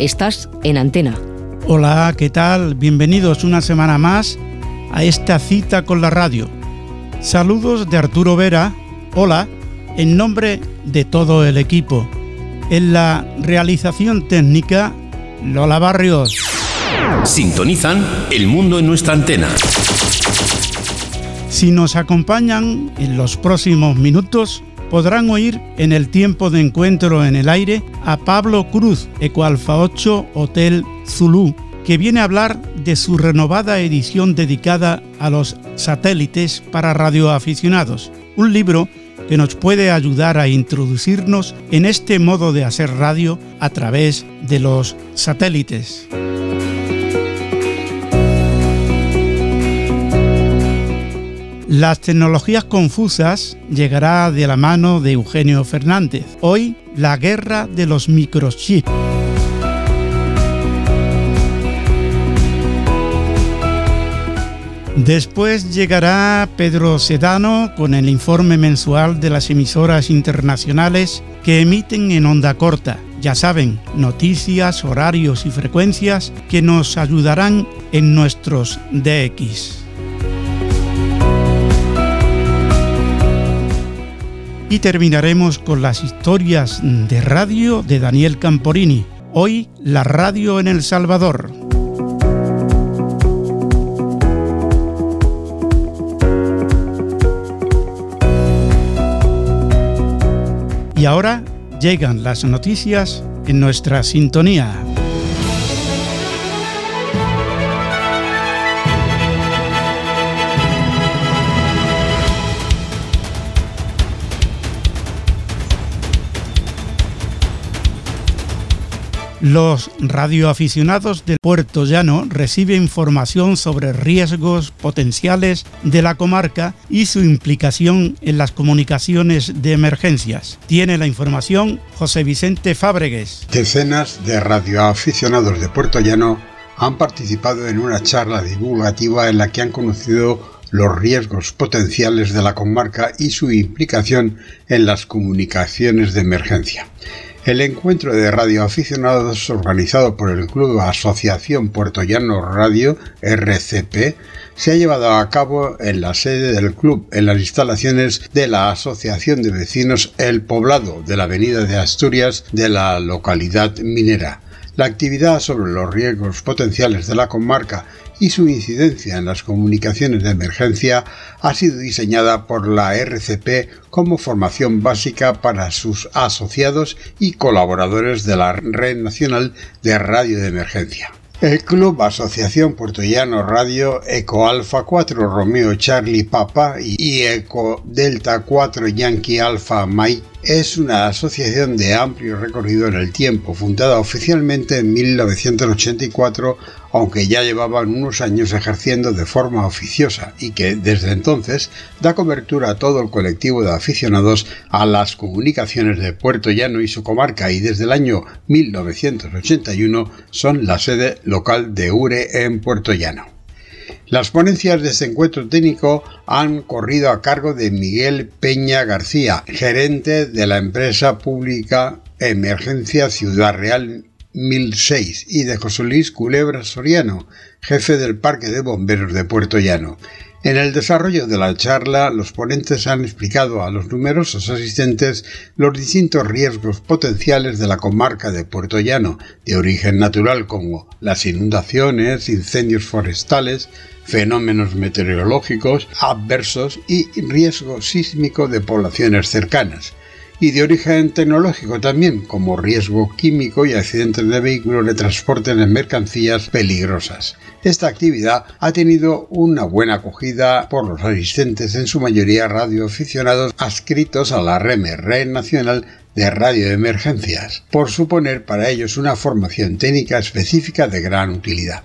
Estás en antena. Hola, ¿qué tal? Bienvenidos una semana más a esta cita con la radio. Saludos de Arturo Vera. Hola, en nombre de todo el equipo. En la realización técnica, Lola Barrios. sintonizan El mundo en nuestra antena. Si nos acompañan en los próximos minutos, podrán oír en el tiempo de encuentro en el aire a Pablo Cruz, Ecoalfa 8 Hotel Zulu, que viene a hablar de su renovada edición dedicada a los satélites para radioaficionados, un libro que nos puede ayudar a introducirnos en este modo de hacer radio a través de los satélites. Las tecnologías confusas llegará de la mano de Eugenio Fernández. Hoy, la guerra de los microchips. Después llegará Pedro Sedano con el informe mensual de las emisoras internacionales que emiten en onda corta. Ya saben, noticias, horarios y frecuencias que nos ayudarán en nuestros DX. Y terminaremos con las historias de radio de Daniel Camporini. Hoy la radio en El Salvador. Y ahora llegan las noticias en nuestra sintonía. Los radioaficionados del Puerto Llano reciben información sobre riesgos potenciales de la comarca y su implicación en las comunicaciones de emergencias. Tiene la información José Vicente Fábregues. Decenas de radioaficionados de Puerto Llano han participado en una charla divulgativa en la que han conocido los riesgos potenciales de la comarca y su implicación en las comunicaciones de emergencia. El encuentro de radioaficionados organizado por el Club Asociación Puerto Llano Radio RCP se ha llevado a cabo en la sede del club, en las instalaciones de la Asociación de Vecinos El Poblado de la Avenida de Asturias de la localidad minera. La actividad sobre los riesgos potenciales de la comarca y su incidencia en las comunicaciones de emergencia ha sido diseñada por la RCP como formación básica para sus asociados y colaboradores de la Red Nacional de Radio de Emergencia. El Club Asociación Puertollano Radio Eco Alfa 4 Romeo Charlie Papa y Eco Delta 4 Yankee Alfa Mike es una asociación de amplio recorrido en el tiempo, fundada oficialmente en 1984, aunque ya llevaban unos años ejerciendo de forma oficiosa y que desde entonces da cobertura a todo el colectivo de aficionados a las comunicaciones de Puerto Llano y su comarca y desde el año 1981 son la sede local de URE en Puerto Llano. Las ponencias de este encuentro técnico han corrido a cargo de Miguel Peña García, gerente de la empresa pública Emergencia Ciudad Real 1006, y de José Luis Culebra Soriano, jefe del Parque de Bomberos de Puerto Llano. En el desarrollo de la charla, los ponentes han explicado a los numerosos asistentes los distintos riesgos potenciales de la comarca de Puerto Llano, de origen natural como las inundaciones, incendios forestales, fenómenos meteorológicos adversos y riesgo sísmico de poblaciones cercanas y de origen tecnológico también, como riesgo químico y accidentes de vehículos de transporte de mercancías peligrosas. Esta actividad ha tenido una buena acogida por los asistentes, en su mayoría radioaficionados adscritos a la REME, Red Nacional de Radio de Emergencias, por suponer para ellos una formación técnica específica de gran utilidad.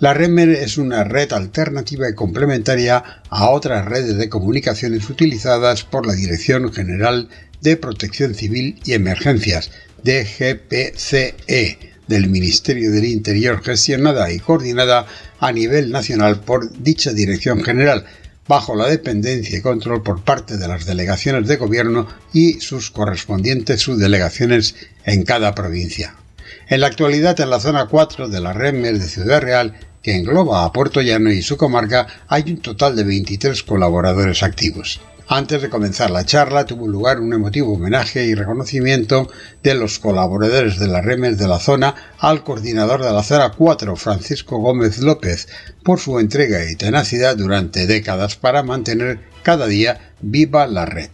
La REMER es una red alternativa y complementaria a otras redes de comunicaciones utilizadas por la Dirección General de Protección Civil y Emergencias, DGPCE, del Ministerio del Interior gestionada y coordinada a nivel nacional por dicha Dirección General, bajo la dependencia y control por parte de las delegaciones de gobierno y sus correspondientes subdelegaciones en cada provincia. En la actualidad, en la zona 4 de la REMER de Ciudad Real, que engloba a Puerto Llano y su comarca, hay un total de 23 colaboradores activos. Antes de comenzar la charla tuvo lugar un emotivo homenaje y reconocimiento de los colaboradores de la REMES de la zona al coordinador de la zona 4, Francisco Gómez López, por su entrega y tenacidad durante décadas para mantener cada día viva la red.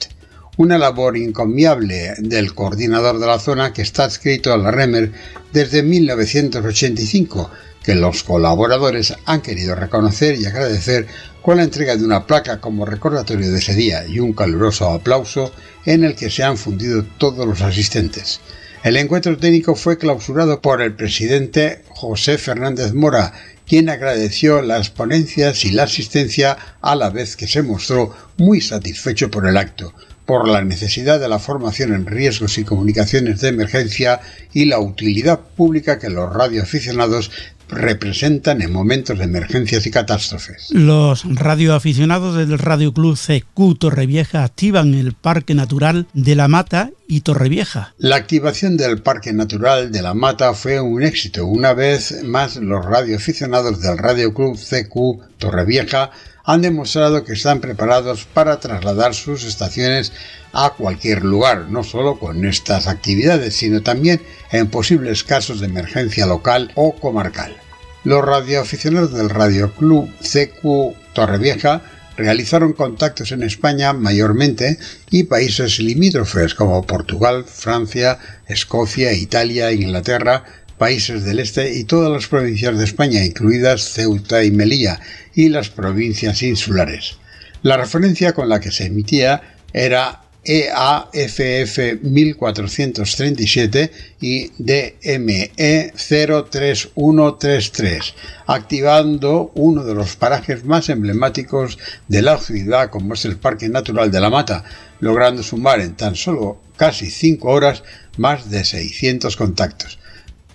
Una labor encomiable del coordinador de la zona que está adscrito a la REMER desde 1985 que los colaboradores han querido reconocer y agradecer con la entrega de una placa como recordatorio de ese día y un caluroso aplauso en el que se han fundido todos los asistentes. El encuentro técnico fue clausurado por el presidente José Fernández Mora, quien agradeció las ponencias y la asistencia a la vez que se mostró muy satisfecho por el acto, por la necesidad de la formación en riesgos y comunicaciones de emergencia y la utilidad pública que los radioaficionados representan en momentos de emergencias y catástrofes. Los radioaficionados del Radio Club CQ Torrevieja activan el Parque Natural de la Mata y Torrevieja. La activación del Parque Natural de la Mata fue un éxito. Una vez más, los radioaficionados del Radio Club CQ Torrevieja han demostrado que están preparados para trasladar sus estaciones a cualquier lugar, no solo con estas actividades, sino también en posibles casos de emergencia local o comarcal. Los radioaficionados del Radio Club CQ Torrevieja realizaron contactos en España mayormente y países limítrofes como Portugal, Francia, Escocia, Italia, Inglaterra, países del este y todas las provincias de España, incluidas Ceuta y Melilla, y las provincias insulares. La referencia con la que se emitía era EAFF 1437 y DME 03133, activando uno de los parajes más emblemáticos de la ciudad como es el Parque Natural de la Mata, logrando sumar en tan solo casi 5 horas más de 600 contactos.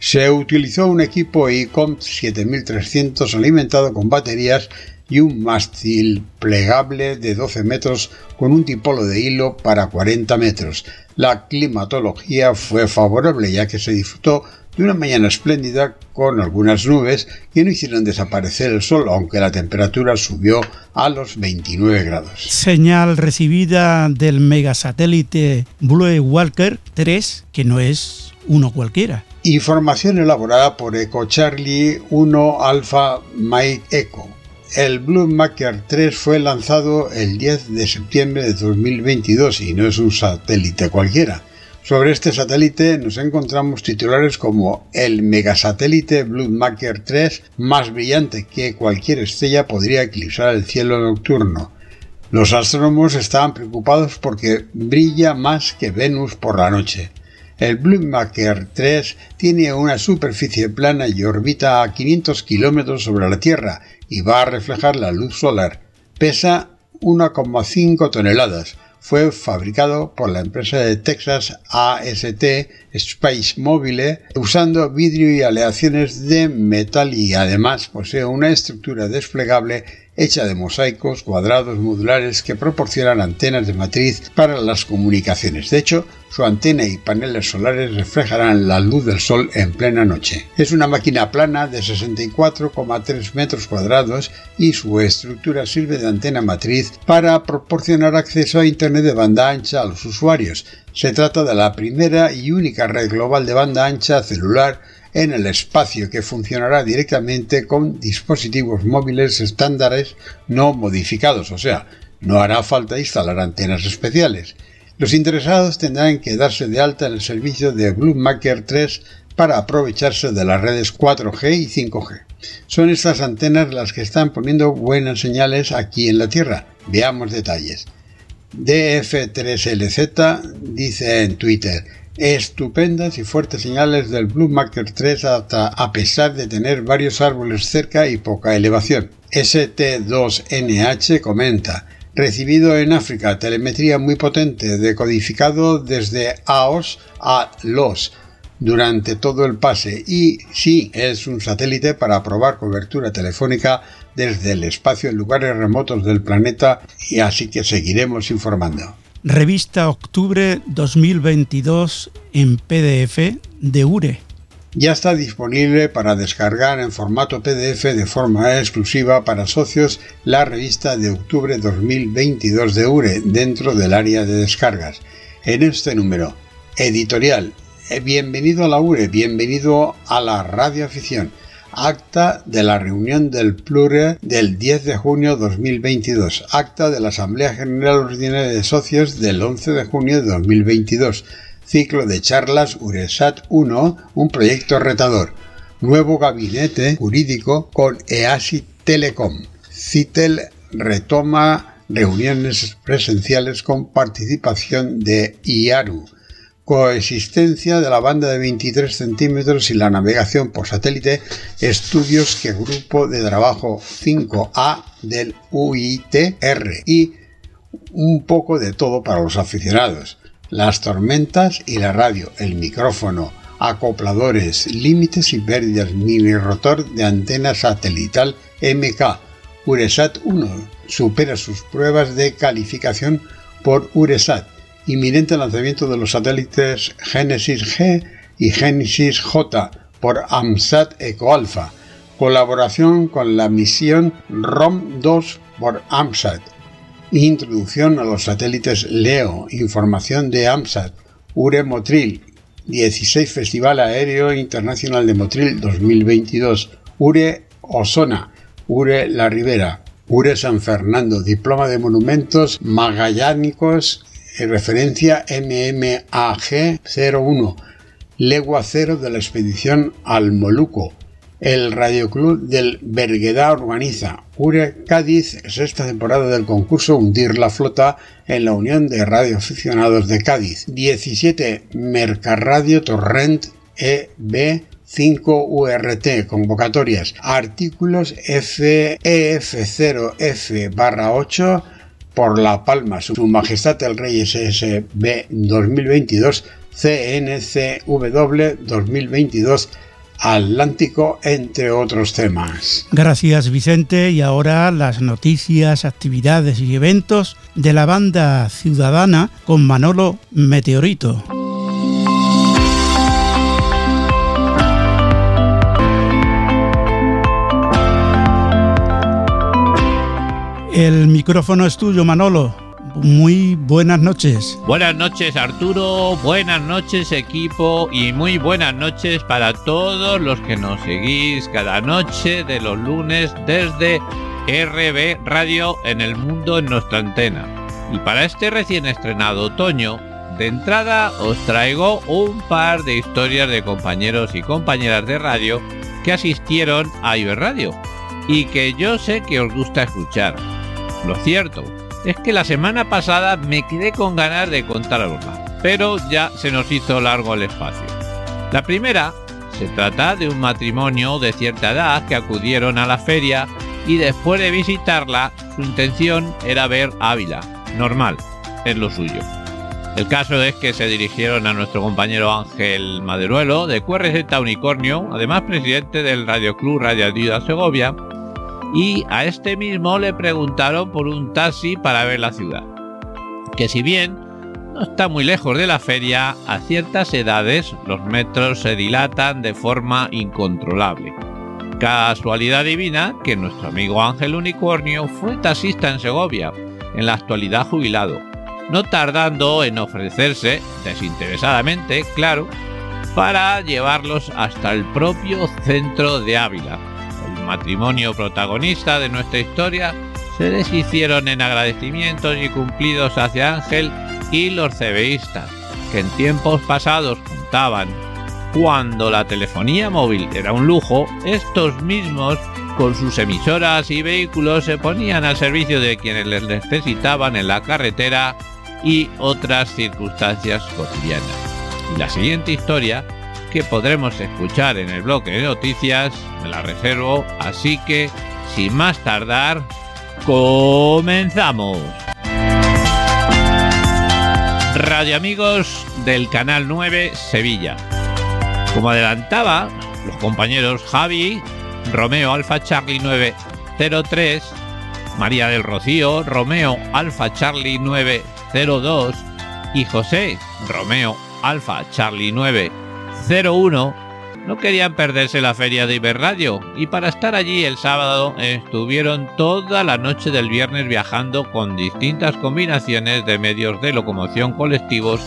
Se utilizó un equipo ICOM 7300 alimentado con baterías y un mástil plegable de 12 metros con un tipolo de hilo para 40 metros. La climatología fue favorable ya que se disfrutó de una mañana espléndida con algunas nubes que no hicieron desaparecer el sol, aunque la temperatura subió a los 29 grados. Señal recibida del megasatélite Blue Walker 3, que no es Información elaborada por Eco Charlie 1 Alpha Mike Echo. El Blue Maker 3 fue lanzado el 10 de septiembre de 2022 y no es un satélite cualquiera. Sobre este satélite nos encontramos titulares como el megasatélite Blue Maker 3 más brillante que cualquier estrella podría eclipsar el cielo nocturno. Los astrónomos estaban preocupados porque brilla más que Venus por la noche. El Maker 3 tiene una superficie plana y orbita a 500 kilómetros sobre la Tierra y va a reflejar la luz solar. Pesa 1,5 toneladas. Fue fabricado por la empresa de Texas AST Space Mobile usando vidrio y aleaciones de metal y además posee una estructura desplegable hecha de mosaicos cuadrados modulares que proporcionan antenas de matriz para las comunicaciones. De hecho, su antena y paneles solares reflejarán la luz del sol en plena noche. Es una máquina plana de 64,3 metros cuadrados y su estructura sirve de antena matriz para proporcionar acceso a Internet de banda ancha a los usuarios. Se trata de la primera y única red global de banda ancha celular en el espacio que funcionará directamente con dispositivos móviles estándares no modificados, o sea, no hará falta instalar antenas especiales. Los interesados tendrán que darse de alta en el servicio de Bluemaker 3 para aprovecharse de las redes 4G y 5G. Son estas antenas las que están poniendo buenas señales aquí en la Tierra. Veamos detalles. DF3LZ dice en Twitter, estupendas y fuertes señales del Bluemaker 3 a pesar de tener varios árboles cerca y poca elevación. ST2NH comenta, recibido en África telemetría muy potente decodificado desde AOS a LOS durante todo el pase y sí es un satélite para probar cobertura telefónica desde el espacio en lugares remotos del planeta y así que seguiremos informando. Revista Octubre 2022 en PDF de URE ya está disponible para descargar en formato PDF de forma exclusiva para socios la revista de octubre 2022 de URE dentro del área de descargas. En este número, editorial, eh, bienvenido a la URE, bienvenido a la radioafición. Acta de la reunión del Plure del 10 de junio 2022. Acta de la Asamblea General Ordinaria de Socios del 11 de junio de 2022 Ciclo de charlas URESAT 1, un proyecto retador. Nuevo gabinete jurídico con EASI Telecom. CITEL retoma reuniones presenciales con participación de IARU. Coexistencia de la banda de 23 centímetros y la navegación por satélite. Estudios que Grupo de Trabajo 5A del UITR. Y un poco de todo para los aficionados las tormentas y la radio, el micrófono, acopladores, límites y pérdidas, mini rotor de antena satelital MK. URESAT 1 supera sus pruebas de calificación por URESAT. Inminente lanzamiento de los satélites Genesis G y Genesis J por AMSAT EcoAlpha. Colaboración con la misión ROM-2 por AMSAT Introducción a los satélites LEO, información de AMSAT, URE Motril, 16 Festival Aéreo Internacional de Motril 2022, URE Osona, URE La Ribera, URE San Fernando, Diploma de Monumentos Magallánicos, referencia MMAG 01, Legua Cero de la expedición al Moluco, el Radioclub del Berguedá organiza URE Cádiz, sexta temporada del concurso Hundir la Flota en la Unión de Radioaficionados de Cádiz. 17 Mercarradio Torrent EB 5 URT, convocatorias, artículos FEF0F barra 8 por La Palma, Su Majestad el Rey SSB 2022, CNCW 2022, Atlántico, entre otros temas. Gracias Vicente y ahora las noticias, actividades y eventos de la banda ciudadana con Manolo Meteorito. El micrófono es tuyo, Manolo. Muy buenas noches. Buenas noches Arturo, buenas noches equipo y muy buenas noches para todos los que nos seguís cada noche de los lunes desde RB Radio en el mundo en nuestra antena. Y para este recién estrenado otoño, de entrada os traigo un par de historias de compañeros y compañeras de radio que asistieron a Radio y que yo sé que os gusta escuchar. Lo cierto es que la semana pasada me quedé con ganas de contar algo más, pero ya se nos hizo largo el espacio. La primera se trata de un matrimonio de cierta edad que acudieron a la feria y después de visitarla su intención era ver Ávila, normal, es lo suyo. El caso es que se dirigieron a nuestro compañero Ángel Maderuelo de QRZ Unicornio, además presidente del Radio Club Radio Ayuda Segovia, y a este mismo le preguntaron por un taxi para ver la ciudad. Que si bien no está muy lejos de la feria, a ciertas edades los metros se dilatan de forma incontrolable. Casualidad divina que nuestro amigo Ángel Unicornio fue taxista en Segovia, en la actualidad jubilado, no tardando en ofrecerse, desinteresadamente, claro, para llevarlos hasta el propio centro de Ávila. Matrimonio protagonista de nuestra historia se deshicieron en agradecimientos y cumplidos hacia Ángel y los cebeístas, que en tiempos pasados contaban cuando la telefonía móvil era un lujo, estos mismos con sus emisoras y vehículos se ponían al servicio de quienes les necesitaban en la carretera y otras circunstancias cotidianas. Y la siguiente historia, que podremos escuchar en el bloque de noticias, me la reservo, así que, sin más tardar, comenzamos. Radio amigos del Canal 9 Sevilla. Como adelantaba, los compañeros Javi, Romeo Alfa Charlie 903, María del Rocío, Romeo Alfa Charlie 902 y José Romeo Alfa Charlie 901 no querían perderse la feria de Iberradio y para estar allí el sábado estuvieron toda la noche del viernes viajando con distintas combinaciones de medios de locomoción colectivos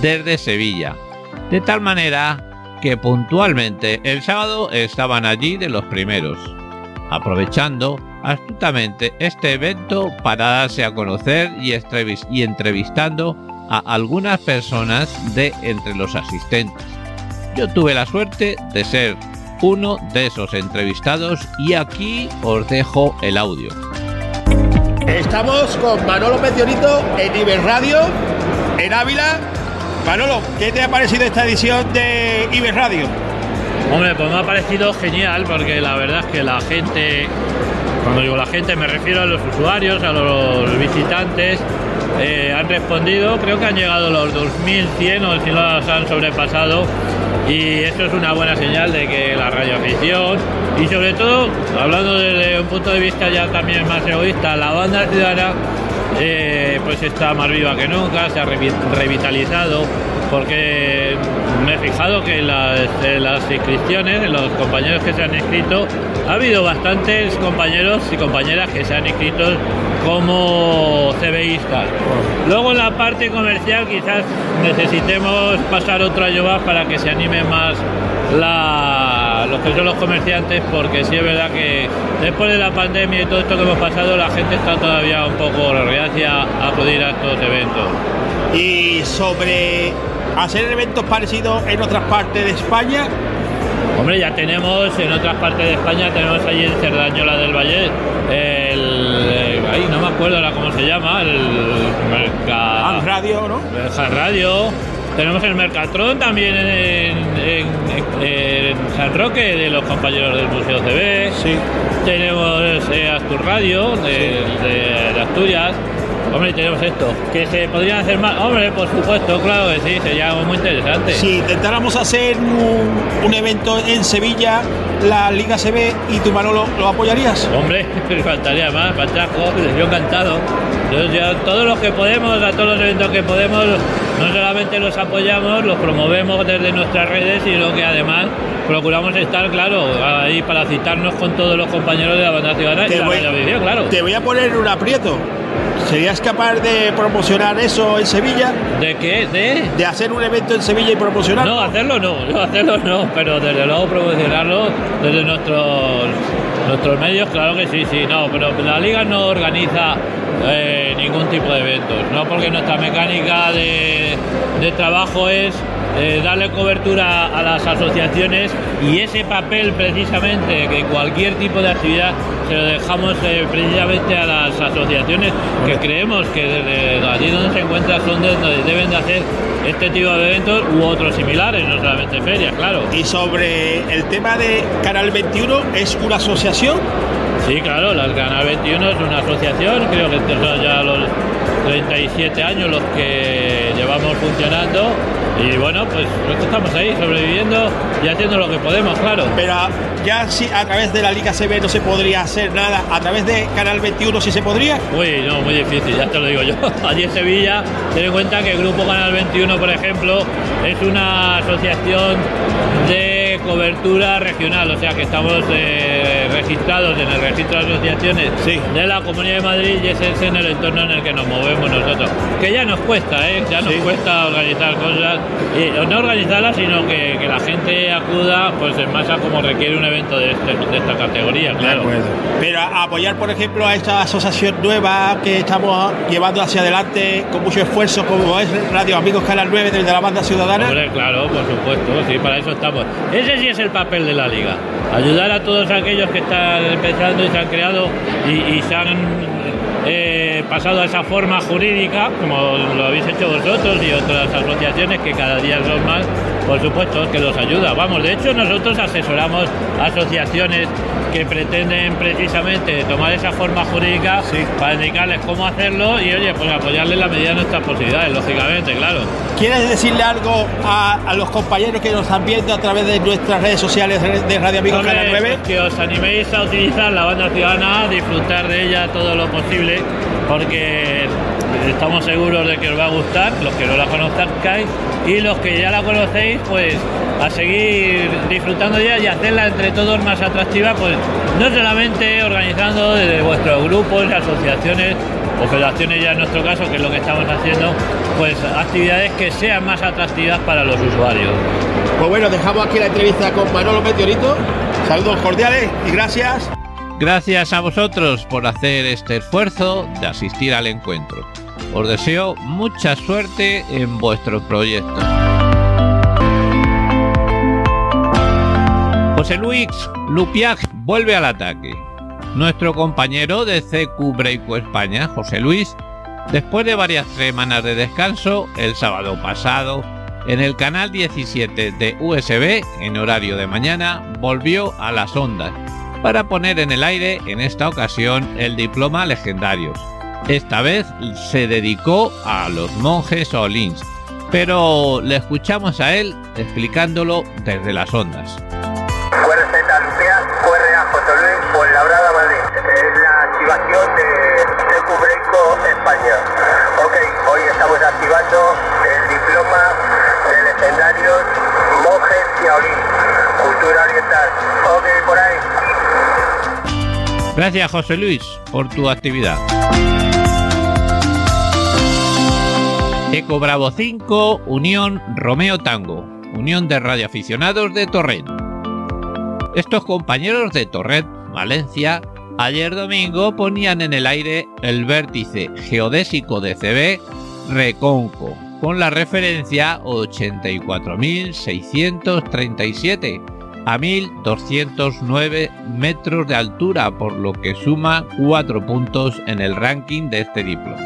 desde Sevilla. De tal manera que puntualmente el sábado estaban allí de los primeros, aprovechando astutamente este evento para darse a conocer y, entrevistando a algunas personas de entre los asistentes. Yo tuve la suerte de ser uno de esos entrevistados y aquí os dejo el audio. Estamos con Manolo Meteorito en Iberradio, en Ávila, Manolo, ¿qué te ha parecido esta edición de Iber Radio? Hombre, pues me ha parecido genial porque la verdad es que la gente, cuando digo la gente me refiero a los usuarios, a los visitantes, eh, han respondido, creo que han llegado los 2100 o si los han sobrepasado y eso es una buena señal de que la radioafición y sobre todo, hablando desde un punto de vista ya también más egoísta, la banda ciudadana eh, pues está más viva que nunca, se ha revitalizado, porque me he fijado que en las, inscripciones, en los compañeros que se han inscrito, ha habido bastantes compañeros y compañeras que se han inscrito como CBistas. Luego en la parte comercial quizás necesitemos pasar otro año más para que se anime más los que son los comerciantes, porque sí es verdad que después de la pandemia y todo esto que hemos pasado, la gente está todavía un poco reacia a acudir a estos eventos. Y sobre hacer eventos parecidos en otras partes de España. Hombre, ya tenemos en otras partes de España, tenemos allí en Cerdañola del Valle, el, ahí no me acuerdo ahora cómo se llama, el Merca... Radio, ¿no? El Radio tenemos el Mercatron también en, San Roque de los compañeros del Museo CB. Sí. Tenemos eh, Astur Radio de, Asturias. Hombre, tenemos esto. ¿Que se podrían hacer más? Hombre, por supuesto, claro que sí, sería muy interesante. Si intentáramos hacer un, evento en Sevilla, la Liga CB y tu Manolo, ¿lo apoyarías? Hombre, faltaría más, pachaco, yo encantado. Entonces, todos los que podemos, a todos los eventos que podemos, no solamente los apoyamos, los promovemos desde nuestras redes, sino que además procuramos estar, claro, ahí para citarnos con todos los compañeros de la banda ciudadana y la voy, claro. Te voy a poner un aprieto. ¿Serías capaz de promocionar eso en Sevilla? ¿De qué? ¿De? De hacer un evento en Sevilla y promocionarlo. No, hacerlo no, no hacerlo no, pero desde luego promocionarlo desde nuestros nuestros medios, claro que sí, sí, no, pero la liga no organiza eh, ningún tipo de eventos, no porque nuestra mecánica de, de trabajo es eh, darle cobertura a las asociaciones y ese papel precisamente que cualquier tipo de actividad se lo dejamos eh, precisamente a las asociaciones que creemos que desde allí donde se encuentran son donde deben de hacer este tipo de eventos u otros similares, no solamente ferias, claro. Y sobre el tema de Canal 21, ¿es una asociación? Sí, claro, el Canal 21 es una asociación, creo que son ya los 37 años los que llevamos funcionando Y bueno, pues, pues estamos ahí, sobreviviendo y haciendo lo que podemos, claro. Pero ya si a través de la Liga CB no se podría hacer nada, a través de Canal 21 sí se podría. Uy, no, muy difícil, ya te lo digo yo. Allí en Sevilla, ten en cuenta que el Grupo Canal 21, por ejemplo, es una asociación de cobertura regional, o sea que estamos eh, registrados en el registro de asociaciones de la Comunidad de Madrid y ese es en el entorno en el que nos movemos nosotros. Que ya nos cuesta, ¿eh? ya nos cuesta organizar cosas, y no organizarlas, sino que, que, la gente acuda pues en masa como requiere un evento de, este, de esta categoría, claro. Pero apoyar, por ejemplo, a esta asociación nueva que estamos llevando hacia adelante con mucho esfuerzo, como es Radio Amigos Canal 9 desde la banda ciudadana. claro, por supuesto, sí, para eso estamos. Ese sí es el papel de la liga. Ayudar a todos aquellos que están empezando y se han creado y, se han eh, pasado a esa forma jurídica, como lo habéis hecho vosotros y otras asociaciones que cada día son más, por supuesto que los ayuda. Vamos, de hecho nosotros asesoramos asociaciones que pretenden precisamente tomar esa forma jurídica para indicarles cómo hacerlo y oye, pues apoyarles la medida de nuestras posibilidades, lógicamente, claro. ¿Quieres decirle algo a, los compañeros que nos están viendo a través de nuestras redes sociales de Radio Amigos Canal 9? Que os animéis a utilizar la banda ciudadana, a disfrutar de ella todo lo posible, porque estamos seguros de que os va a gustar, los que no la conozcáis y los que ya la conocéis, pues a seguir disfrutando ya y hacerla entre todos más atractiva, pues no solamente organizando desde vuestros grupos, asociaciones o federaciones ya en nuestro caso, que es lo que estamos haciendo, pues actividades que sean más atractivas para los usuarios. Pues bueno, dejamos aquí la entrevista con Manolo Meteorito. Saludos cordiales y gracias. Gracias a vosotros por hacer este esfuerzo de asistir al encuentro. Os deseo mucha suerte en vuestros proyectos. José Luis Lupiag vuelve al ataque. Nuestro compañero de CQ Breako España, José Luis, después de varias semanas de descanso, el sábado pasado, en el canal 17 de USB, en horario de mañana, volvió a las ondas para poner en el aire, en esta ocasión, el diploma legendario. Esta vez se dedicó a los monjes Olins, pero le escuchamos a él explicándolo desde las ondas. activación de, Cubreco España. Ok, hoy estamos activando el diploma de legendarios monjes Shaolin, cultura oriental. Ok, por ahí. Gracias José Luis por tu actividad. Eco Bravo 5, Unión Romeo Tango, Unión de Radioaficionados de Torrent. Estos compañeros de Torrent, Valencia, Ayer domingo ponían en el aire el vértice geodésico de CB Reconco, con la referencia 84.637 a 1.209 metros de altura, por lo que suma 4 puntos en el ranking de este diploma.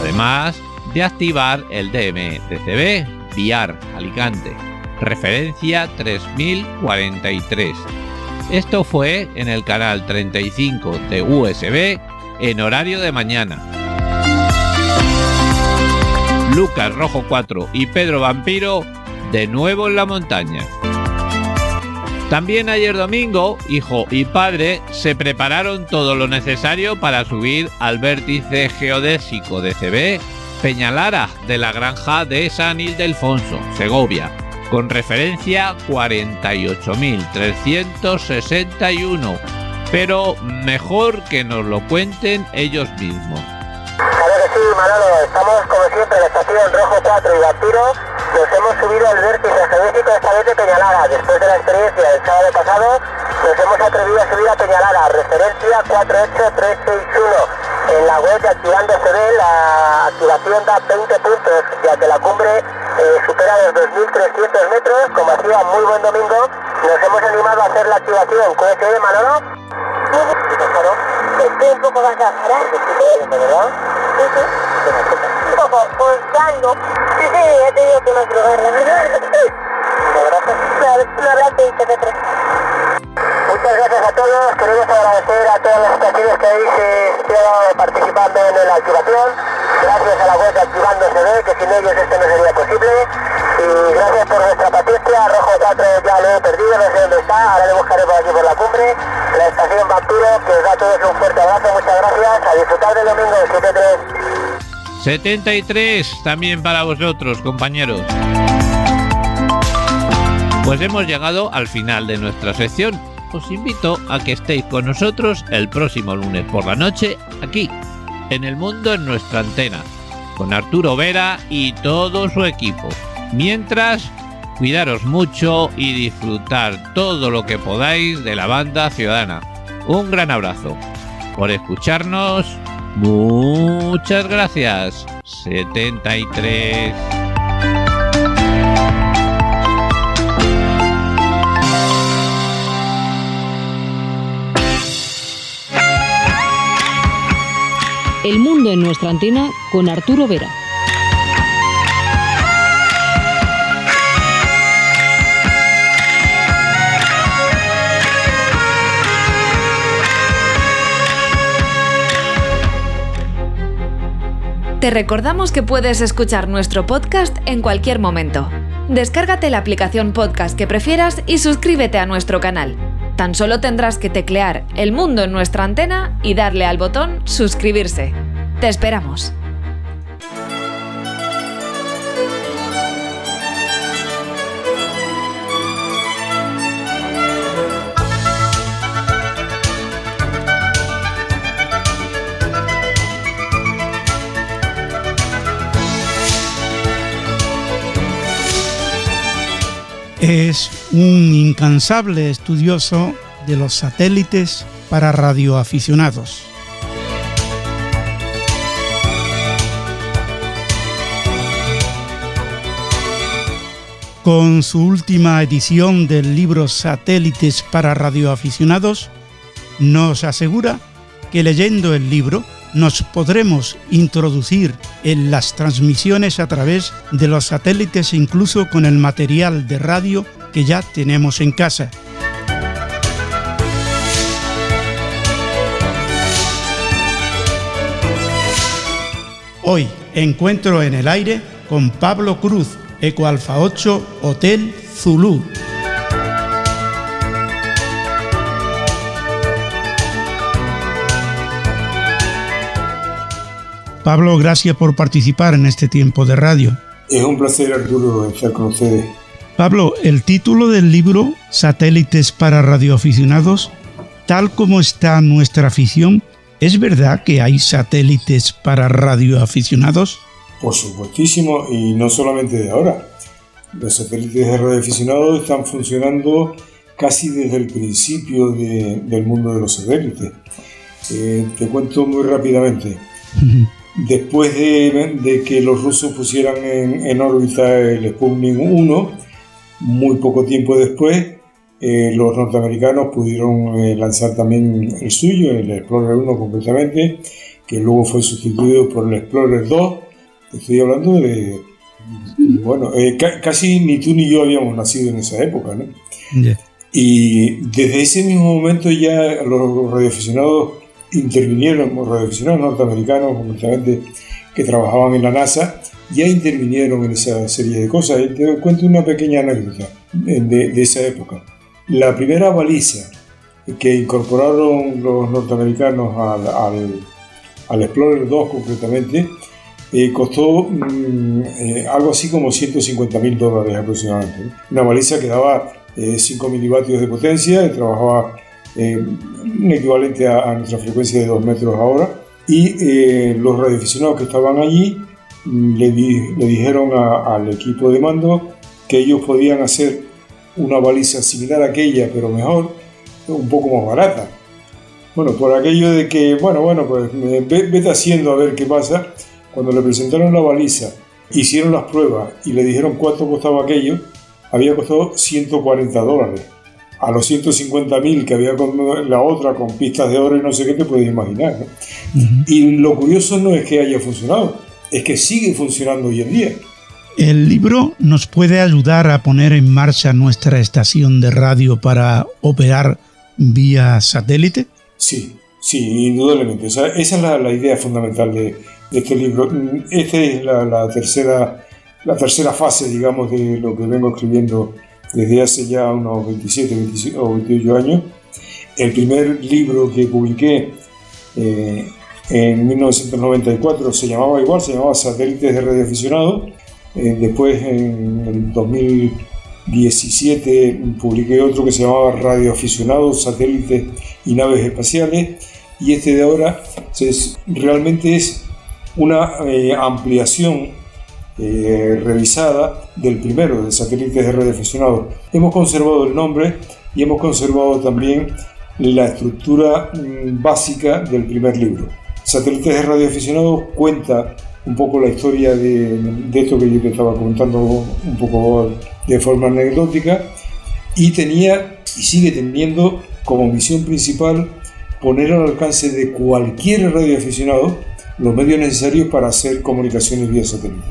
Además de activar el DM de CB Viar Alicante, referencia 3043 esto fue en el canal 35 de USB en horario de mañana. Lucas Rojo 4 y Pedro Vampiro de nuevo en la montaña. También ayer domingo, hijo y padre se prepararon todo lo necesario para subir al vértice geodésico de CB Peñalara de la granja de San Ildefonso, Segovia, con referencia 48.361, pero mejor que nos lo cuenten ellos mismos. Sí, Manolo, estamos como siempre en la estación Rojo 4 y Vampiro, nos hemos subido al vértice geodésico esta vez de Peñalara, después de la experiencia del sábado pasado, nos hemos atrevido a subir a Peñalara, referencia 48361 en la web de Activando ve la activación da 20 puntos, ya que la cumbre eh, supera los 2.300 metros, como hacía muy buen domingo, nos hemos animado a hacer la activación. ¿Cómo se ve, Manolo? Estoy un poco cansado, ¿verdad? Sí, sí. Un poco, pulsando. Sí, sí, ya te digo que no quiero ver, ¿verdad? Un abrazo y te Muchas gracias a todos. Queremos agradecer a todas las estaciones que habéis estado participando en la activación. Gracias a la web Activando CD, que sin ellos esto no sería posible. Y gracias por vuestra paciencia. Rojo 4 ya lo he perdido, no sé dónde está. Ahora le buscaré por aquí por la cumbre. La estación Vampiro, que os da a todos un fuerte abrazo. Muchas gracias. A disfrutar del domingo 73. 73 también para vosotros, compañeros. Pues hemos llegado al final de nuestra sección. Os invito a que estéis con nosotros el próximo lunes por la noche aquí, en El Mundo en nuestra antena, con Arturo Vera y todo su equipo. Mientras, cuidaros mucho y disfrutar todo lo que podáis de la banda ciudadana. Un gran abrazo. Por escucharnos, muchas gracias. 73. El mundo en nuestra antena con Arturo Vera. Te recordamos que puedes escuchar nuestro podcast en cualquier momento. Descárgate la aplicación podcast que prefieras y suscríbete a nuestro canal. Tan solo tendrás que teclear El Mundo en nuestra antena y darle al botón Suscribirse. Te esperamos. Es un incansable estudioso de los satélites para radioaficionados. Con su última edición del libro Satélites para radioaficionados, nos asegura que leyendo el libro nos podremos introducir en las transmisiones a través de los satélites incluso con el material de radio que ya tenemos en casa. Hoy encuentro en el aire con Pablo Cruz, Eco Alfa 8, Hotel Zulu. Pablo, gracias por participar en este tiempo de radio. Es un placer, Arturo, estar con ustedes. Pablo, el título del libro, Satélites para radioaficionados, tal como está nuestra afición, ¿es verdad que hay satélites para radioaficionados? Por supuestísimo, y no solamente de ahora. Los satélites de radioaficionados están funcionando casi desde el principio de, del mundo de los satélites. Eh, te cuento muy rápidamente. Después de, de, que los rusos pusieran en, en, órbita el Sputnik 1, muy poco tiempo después, eh, los norteamericanos pudieron eh, lanzar también el suyo, el Explorer 1 completamente, que luego fue sustituido por el Explorer 2. Estoy hablando de. Bueno, eh, ca casi ni tú ni yo habíamos nacido en esa época, ¿no? Yeah. Y desde ese mismo momento ya los radioaficionados intervinieron, radioaficionados norteamericanos, completamente, que trabajaban en la NASA, ya intervinieron en esa serie de cosas. Y te cuento una pequeña anécdota de, de esa época. La primera baliza que incorporaron los norteamericanos al, al, al Explorer 2 concretamente, eh, costó mmm, eh, algo así como 150 mil dólares aproximadamente. Una baliza que daba eh, 5 milivatios de potencia y trabajaba eh, equivalente a, nuestra frecuencia de 2 metros ahora. Y eh, los radioaficionados que estaban allí mmm, le, di, le, dijeron al equipo de mando que ellos podían hacer una baliza similar a aquella, pero mejor, un poco más barata. Bueno, por aquello de que, bueno, bueno, pues vete haciendo a ver qué pasa. Cuando le presentaron la baliza, hicieron las pruebas y le dijeron cuánto costaba aquello, había costado 140 dólares. A los 150 mil que había con la otra, con pistas de oro y no sé qué, te puedes imaginar. ¿no? Uh -huh. Y lo curioso no es que haya funcionado, es que sigue funcionando hoy en día. El libro nos puede ayudar a poner en marcha nuestra estación de radio para operar vía satélite. Sí, sí, indudablemente. O sea, esa es la, la idea fundamental de, de, este libro. Esta es la, la tercera la tercera fase, digamos, de lo que vengo escribiendo desde hace ya unos 27 27 o 28 años. El primer libro que publiqué eh, en 1994 se llamaba igual, se llamaba Satélites de Radioaficionados. Eh, después, en el 2017, publiqué otro que se llamaba Radioaficionados, Satélites y Naves Espaciales. Y este de ahora realmente es una eh, ampliación eh, revisada del primero, de satélites de radioaficionados. Hemos conservado el nombre y hemos conservado también la estructura mm, básica del primer libro. Satélites de radioaficionados cuenta un poco la historia de, de, esto que yo te estaba contando un poco de forma anecdótica y tenía y sigue teniendo como misión principal poner al alcance de cualquier radioaficionado los medios necesarios para hacer comunicaciones vía satélite.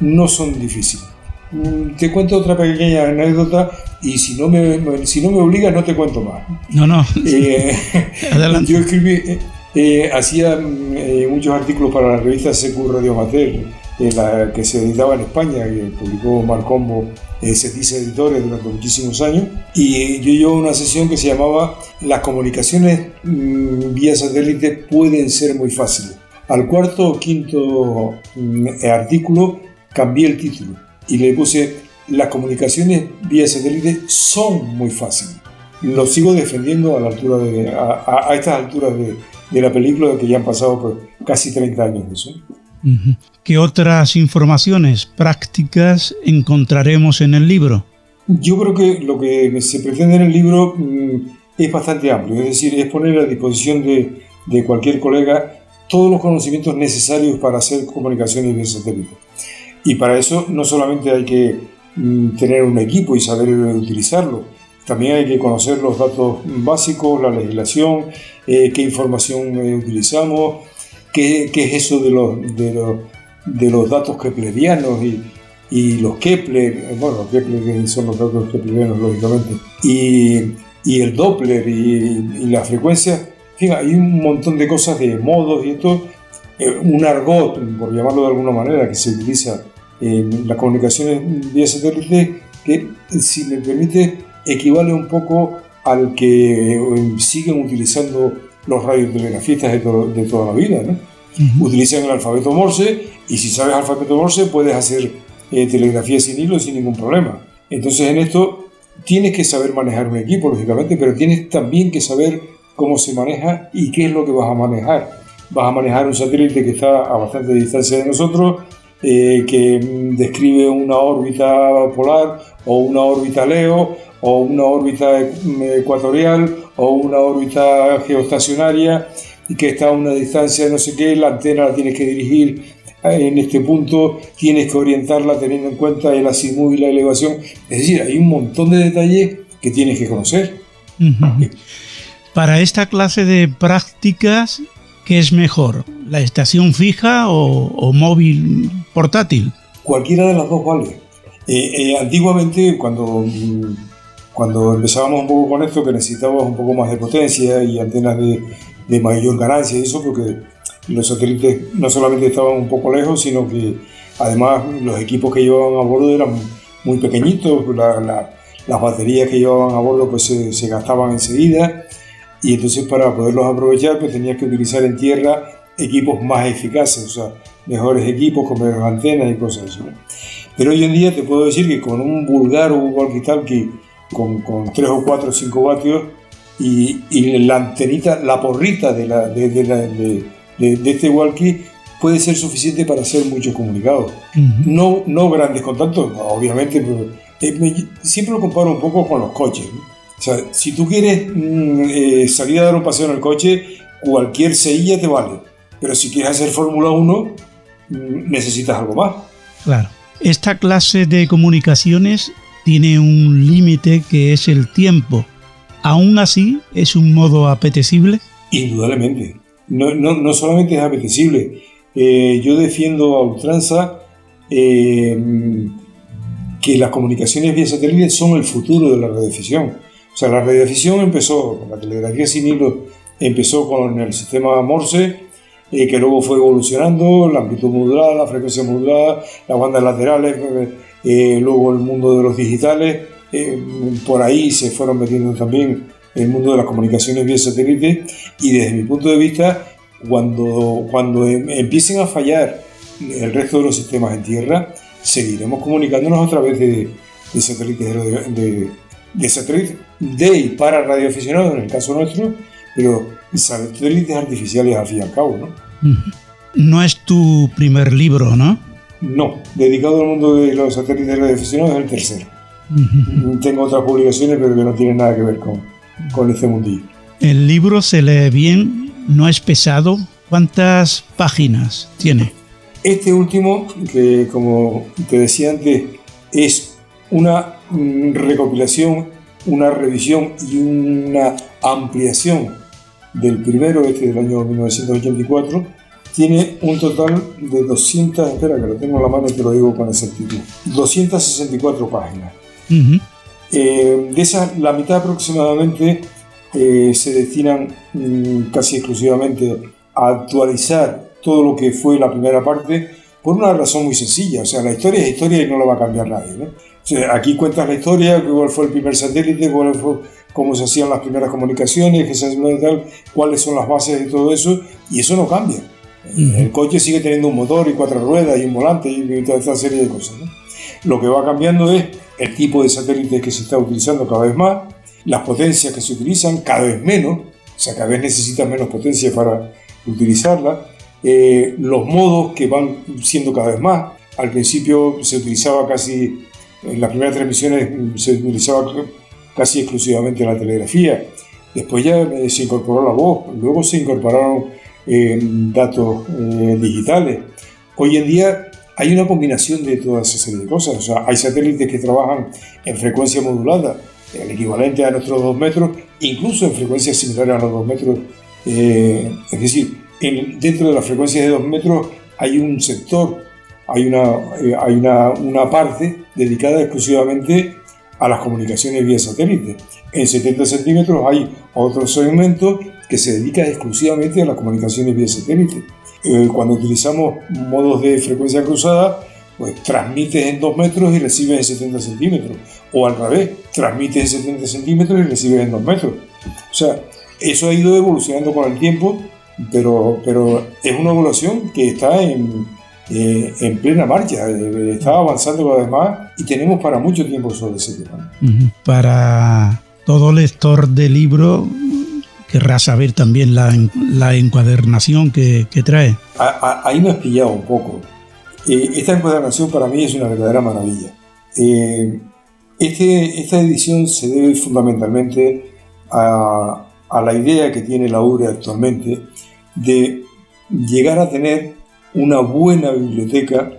No son difíciles. Mm, te cuento otra pequeña anécdota y si no me, si no me obliga no te cuento más. No, no. Eh, Adelante. Yo escribí, eh, eh, hacía mm, muchos artículos para la revista Secu Radio Mater, la que se editaba en España, que publicó Marcombo eh, dice Editores durante muchísimos años. Y yo llevo una sesión que se llamaba Las comunicaciones mm, vía satélite pueden ser muy fáciles. Al cuarto o quinto mm, artículo cambié el título y le puse Las comunicaciones vía satélite son muy fáciles. Lo sigo defendiendo a, la altura de, a, estas alturas de, de, la película, que ya han pasado pues, casi 30 años de eso. ¿Qué otras informaciones prácticas encontraremos en el libro? Yo creo que lo que se pretende en el libro mm, es bastante amplio, es decir, es poner a disposición de, de cualquier colega todos los conocimientos necesarios para hacer comunicaciones vía satélite. Y para eso no solamente hay que mm, tener un equipo y saber utilizarlo, también hay que conocer los datos básicos, la legislación, eh, qué información eh, utilizamos, qué, es eso de los, de los, de los datos keplerianos y, y los Kepler, bueno, los Kepler son los datos keplerianos, lógicamente, y, y el Doppler y, la frecuencia. Fíjate, hay un montón de cosas de modos y esto, eh, un argot, por llamarlo de alguna manera, que se utiliza en las comunicaciones vía satélite, que si me permite equivale un poco al que eh, siguen utilizando los radiotelegrafistas de, de toda la vida. ¿no? Utilizan el alfabeto Morse y si sabes alfabeto Morse puedes hacer eh, telegrafía sin hilo sin ningún problema. Entonces en esto tienes que saber manejar un equipo, lógicamente, pero tienes también que saber cómo se maneja y qué es lo que vas a manejar. Vas a manejar un satélite que está a bastante distancia de nosotros, eh, que describe una órbita polar o una órbita Leo o una órbita ecuatorial o una órbita geoestacionaria y que está a una distancia de no sé qué, la antena la tienes que dirigir en este punto, tienes que orientarla teniendo en cuenta el azimut y la elevación. Es decir, hay un montón de detalles que tienes que conocer. Para esta clase de prácticas, ¿qué es mejor? ¿La estación fija o, móvil portátil? Cualquiera de las dos vale. Eh, eh, antiguamente, cuando, cuando empezábamos un poco con esto, que necesitábamos un poco más de potencia y antenas de, de mayor ganancia y eso porque los satélites no solamente estaban un poco lejos, sino que además los equipos que llevaban a bordo eran muy pequeñitos, las baterías que llevaban a bordo pues se, gastaban enseguida y entonces para poderlos aprovechar pues tenías que utilizar en tierra equipos más eficaces, o sea, mejores equipos con mejores antenas y cosas así. Pero hoy en día te puedo decir que con un vulgar o un walkie-talkie con, con 3 o 4 o 5 vatios y, y, la antenita, la porrita de, la, de, de, de, de, este walkie puede ser suficiente para hacer muchos comunicados. no, no grandes contactos, obviamente, pero eh, siempre lo comparo un poco con los coches. O sea, si tú quieres mm, eh, salir a dar un paseo en el coche, cualquier silla te vale. Pero si quieres hacer Fórmula 1, mm, necesitas algo más. Claro. Esta clase de comunicaciones tiene un límite que es el tiempo. ¿Aún así es un modo apetecible? Indudablemente. No, no, no solamente es apetecible. Eh, yo defiendo a ultranza eh, que las comunicaciones vía satélite son el futuro de la radiodifusión. O sea, la radiodifusión empezó, la telegrafía sin hilo empezó con el sistema Morse eh, que luego fue evolucionando, la amplitud modulada, la frecuencia modulada, las bandas laterales, eh, luego el mundo de los digitales, por ahí se fueron metiendo también el mundo de las comunicaciones vía satélite y desde mi punto de vista, cuando, cuando em, empiecen a fallar el resto de los sistemas en tierra, seguiremos comunicándonos a través de, de satélites de, de, satélites de y para radioaficionados en el caso nuestro, pero satélites artificiales al fin y al cabo, ¿no? No es tu primer libro, ¿no? No, dedicado al mundo de los satélites radioaficionados es el tercero. Tengo otras publicaciones, pero que no tienen nada que ver con, con este mundillo. El libro se lee bien, no es pesado. ¿Cuántas páginas tiene? Este último, que como te decía antes, es una recopilación, una revisión y una ampliación del primero, este del año 1984, tiene un total de 200, espera que lo tengo en la mano y te lo digo con exactitud, 264 páginas. Eh, de esas, la mitad aproximadamente eh, se destinan mm, casi exclusivamente a actualizar todo lo que fue la primera parte por una razón muy sencilla. O sea, la historia es historia y no la va a cambiar nadie. Aquí cuentas la historia, cuál fue el primer satélite, cuál fue, cómo se hacían las primeras comunicaciones, qué se tal, cuáles son las bases de todo eso, y eso no cambia. El coche sigue teniendo un motor y cuatro ruedas y un volante y toda esta serie de cosas. Lo que va cambiando es el tipo de satélites que se está utilizando cada vez más, las potencias que se utilizan cada vez menos, o sea, cada vez necesitan menos potencia para utilizarla, eh, los modos que van siendo cada vez más. Al principio se utilizaba casi, en las primeras transmisiones se utilizaba casi exclusivamente la telegrafía, después ya eh, se incorporó la voz, luego se incorporaron eh, datos digitales. Hoy en día hay una combinación de todas esa serie de cosas. O sea, hay satélites que trabajan en frecuencia modulada, el equivalente a nuestros 2 metros, incluso en frecuencias similares a los 2 metros. Eh, es decir, dentro de las frecuencias de 2 metros hay un sector, hay, una, eh, hay una, una, parte dedicada exclusivamente a las comunicaciones vía satélite. En 70 centímetros hay otro segmento que se dedica exclusivamente a las comunicaciones vía satélite. Eh, cuando utilizamos modos de frecuencia cruzada, pues transmites en 2 metros y recibes en 70 centímetros. O al revés, transmites en 70 centímetros y recibes en 2 metros. O sea, eso ha ido evolucionando con el tiempo, pero, pero es una evolución que está en, eh, en plena marcha, eh, está avanzando cada vez más y tenemos para mucho tiempo sobre ese tema. Para todo lector de libro, querrá saber también la, la encuadernación que, que trae. ahí me has pillado un poco. Eh, esta encuadernación para mí es una verdadera maravilla. Eh, este, esta edición se debe fundamentalmente a, a, la idea que tiene la URE actualmente de llegar a tener una buena biblioteca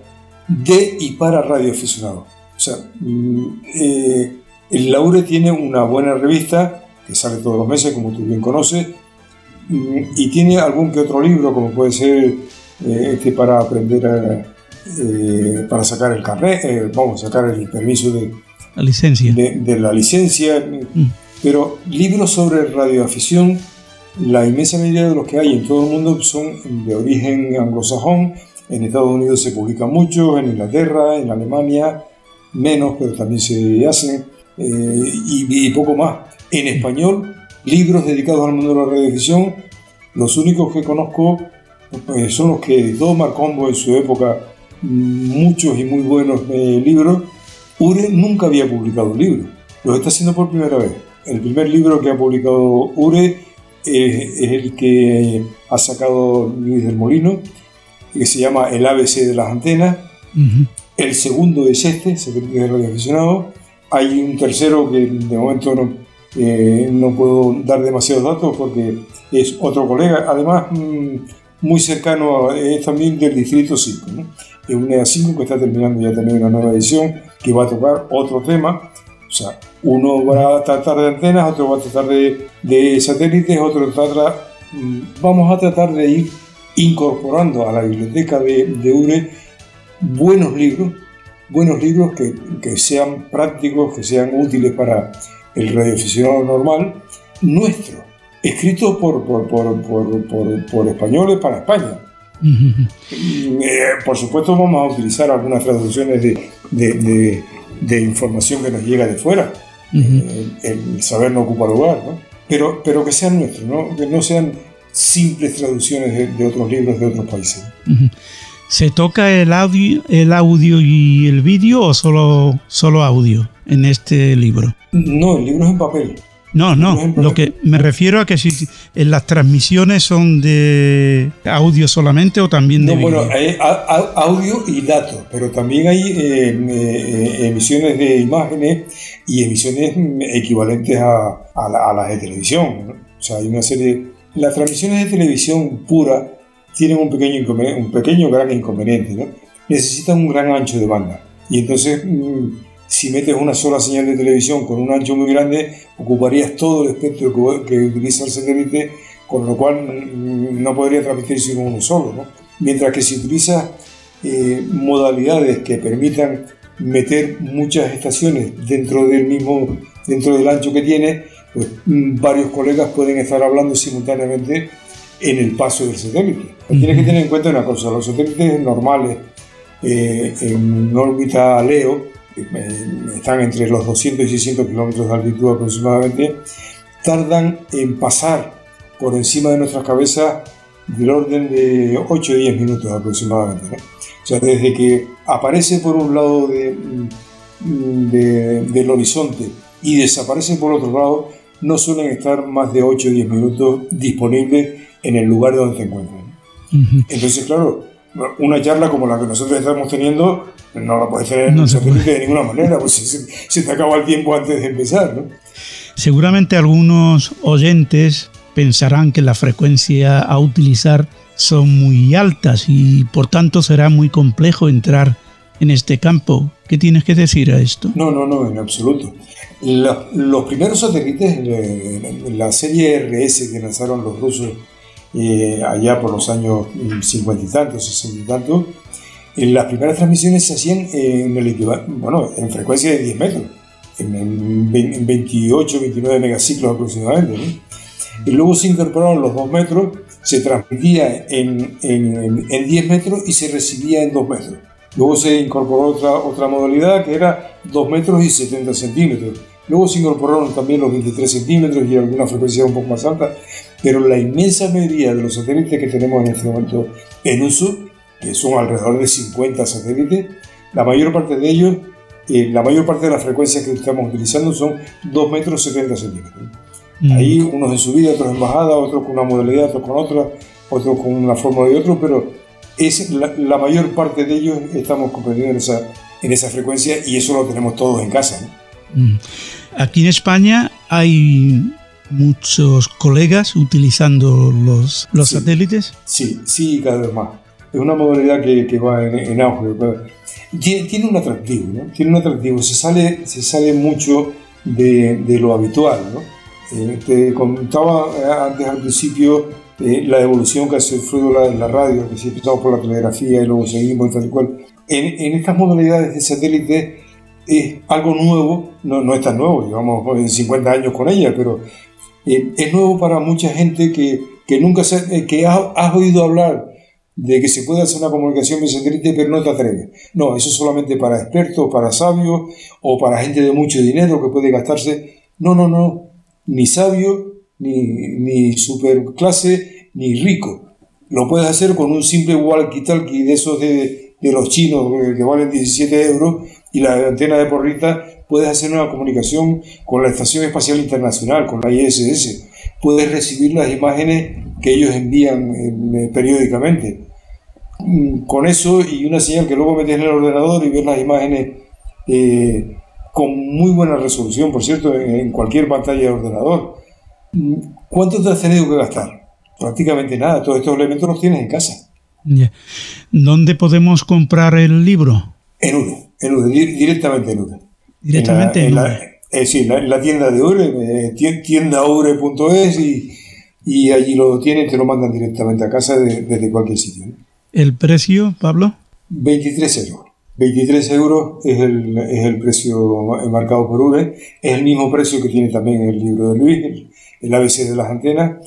de y para radioaficionados. O sea, mm, eh, el Laure tiene una buena revista que sale todos los meses, como tú bien conoces, y tiene algún que otro libro, como puede ser eh, este para aprender a, eh, para sacar el carnet, vamos, sacar el permiso de la licencia. De, la licencia, mm. pero libros sobre radioafición, la inmensa mayoría de los que hay en todo el mundo son de origen anglosajón, en Estados Unidos se publican muchos, en Inglaterra, en Alemania, menos, pero también se hacen, y, y poco más en español, libros dedicados al mundo de la radiodifusión. Los únicos que conozco pues, son los que editó Marcombo en su época, muchos y muy buenos eh, libros. Ure nunca había publicado un libro, lo está haciendo por primera vez. El primer libro que ha publicado Ure es, el que ha sacado Luis del Molino, que se llama El ABC de las antenas. El segundo es este, Secretos de Radioaficionados. Hay un tercero que de momento no, eh, no puedo dar demasiados datos porque es otro colega, además mm, muy cercano, es también del Distrito 5. Es un EA5 que está terminando ya también una nueva edición que va a tocar otro tema. O sea, uno va a tratar de antenas, otro va a tratar de, de satélites, otro trata, mm, vamos a tratar de ir incorporando a la biblioteca de, de URE buenos libros, buenos libros que, que sean prácticos, que sean útiles para el radioaficionado normal, nuestro, escritos por, por, por, por, por españoles para España. Eh, por supuesto vamos a utilizar algunas traducciones de, de, de, información que nos llega de fuera. Eh, el, saber no ocupa lugar, ¿no? Pero, pero que sean nuestros, ¿no? que no sean simples traducciones de, otros libros de otros países. ¿Se toca el audio, el audio y el vídeo o solo, solo audio en este libro? No, el libro es en papel. No, no, lo que me refiero a que si en las transmisiones son de audio solamente o también de no, Bueno, hay audio y datos, pero también hay eh, eh, emisiones de imágenes y emisiones equivalentes a, a, las de televisión. O sea, hay una serie... Las transmisiones de televisión pura tienen un pequeño, un pequeño gran inconveniente, ¿no? Necesitan un gran ancho de banda. Y entonces... Mm, si metes una sola señal de televisión con un ancho muy grande, ocuparías todo el espectro que, utiliza el satélite, con lo cual no podría transmitirse con uno solo. ¿no? Mientras que si utilizas eh, modalidades que permitan meter muchas estaciones dentro del mismo, dentro del ancho que tiene, pues mm, varios colegas pueden estar hablando simultáneamente en el paso del satélite. Tienes que tener en cuenta una cosa, los satélites normales eh, en órbita LEO, están entre los 200 y 600 kilómetros de altitud aproximadamente, tardan en pasar por encima de nuestras cabezas del orden de 8 o 10 minutos aproximadamente. O sea, desde que aparece por un lado mm, de, del horizonte y desaparece por otro lado, no suelen estar más de 8 o 10 minutos disponibles en el lugar donde se encuentran. Entonces, claro, una charla como la que nosotros estamos teniendo no la puedes tener no se de ninguna manera, pues se, te acaba el tiempo antes de empezar. ¿no? Seguramente algunos oyentes pensarán que la frecuencia a utilizar son muy altas y por tanto será muy complejo entrar en este campo. ¿Qué tienes que decir a esto? No, no, no, en absoluto. los primeros satélites, la serie RS que lanzaron los rusos eh, allá por los años 50 y tantos, 60 y tantos, las primeras transmisiones se hacían en, el bueno, en frecuencia de 10 metros, en, 28, 29 megaciclos aproximadamente. Y luego se incorporaron los 2 metros, se transmitía en, en, 10 metros y se recibía en 2 metros. Luego se incorporó otra, otra modalidad que era 2 metros y 70 centímetros. Luego se incorporaron también los 23 centímetros y alguna frecuencia un poco más alta, pero la inmensa mayoría de los satélites que tenemos en este momento en uso que son alrededor de 50 satélites, la mayor parte de ellos, eh, la mayor parte de las frecuencias que estamos utilizando son 2 metros 70 centímetros. Mm. Ahí unos en subida, otros en bajada, otros con una modalidad, otros con otra, otros con una forma de otro, pero es la, mayor parte de ellos estamos comprendiendo en esa, en esa frecuencia y eso lo tenemos todos en casa. Mm. Aquí en España hay muchos colegas utilizando los, los satélites. Sí, sí, cada vez más es una modalidad que, que va en, auge. Tiene, tiene, un atractivo, ¿no? Tiene un atractivo, se sale, se sale mucho de, de lo habitual, ¿no? Eh, te contaba eh, antes al principio eh, la evolución que ha sufrido la, la radio, que si empezamos por la telegrafía y luego seguimos y tal y cual. En, en estas modalidades de satélite es algo nuevo, no, no es tan nuevo, llevamos 50 años con ella, pero es nuevo para mucha gente que, que nunca se, que has oído hablar de que se puede hacer una comunicación satélite, pero no te atreves. No, eso es solamente para expertos, para sabios o para gente de mucho dinero que puede gastarse. No, no, no, ni sabio, ni, ni superclase, ni rico. Lo puedes hacer con un simple walkie-talkie de esos de, de los chinos que valen 17 euros y la antena de porrita, puedes hacer una comunicación con la Estación Espacial Internacional, con la ISS. Puedes recibir las imágenes que ellos envían eh, periódicamente Mm, con eso y una señal que luego metes en el ordenador y ves las imágenes eh, con muy buena resolución, por cierto, en cualquier pantalla de ordenador. Mm, ¿Cuánto te has tenido que gastar? Prácticamente nada, todos estos elementos los tienes en casa. ¿Dónde podemos comprar el libro? En URE, en URE directamente en URE. Directamente en, la, eh, sí, en la, tienda de URE, eh, tiendaure.es y, y allí lo tienen, te lo mandan directamente a casa desde cualquier sitio. ¿El precio, Pablo? 23 euros. 23 euros es el, es el precio marcado por URE. Es el mismo precio que tiene también el libro de Luis, el ABC de las antenas.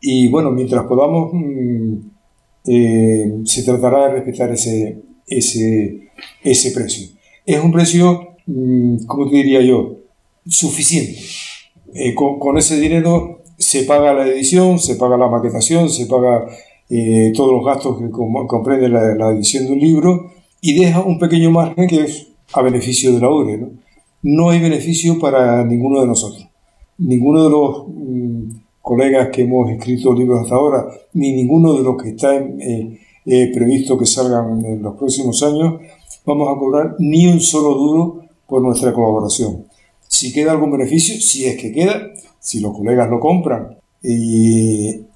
Y bueno, mientras podamos, mm, eh, se tratará de respetar ese, ese, ese precio. Es un precio, mm, como te diría yo, suficiente. Eh, con, ese dinero se paga la edición, se paga la maquetación, se paga eh, todos los gastos que comprende la, edición de un libro y deja un pequeño margen que es a beneficio de la URE. ¿no? hay beneficio para ninguno de nosotros. Ninguno de los mm, colegas que hemos escrito libros hasta ahora, ni ninguno de los que están eh, previsto que salgan en los próximos años, vamos a cobrar ni un solo duro por nuestra colaboración. Si queda algún beneficio, si es que queda, si los colegas lo compran y,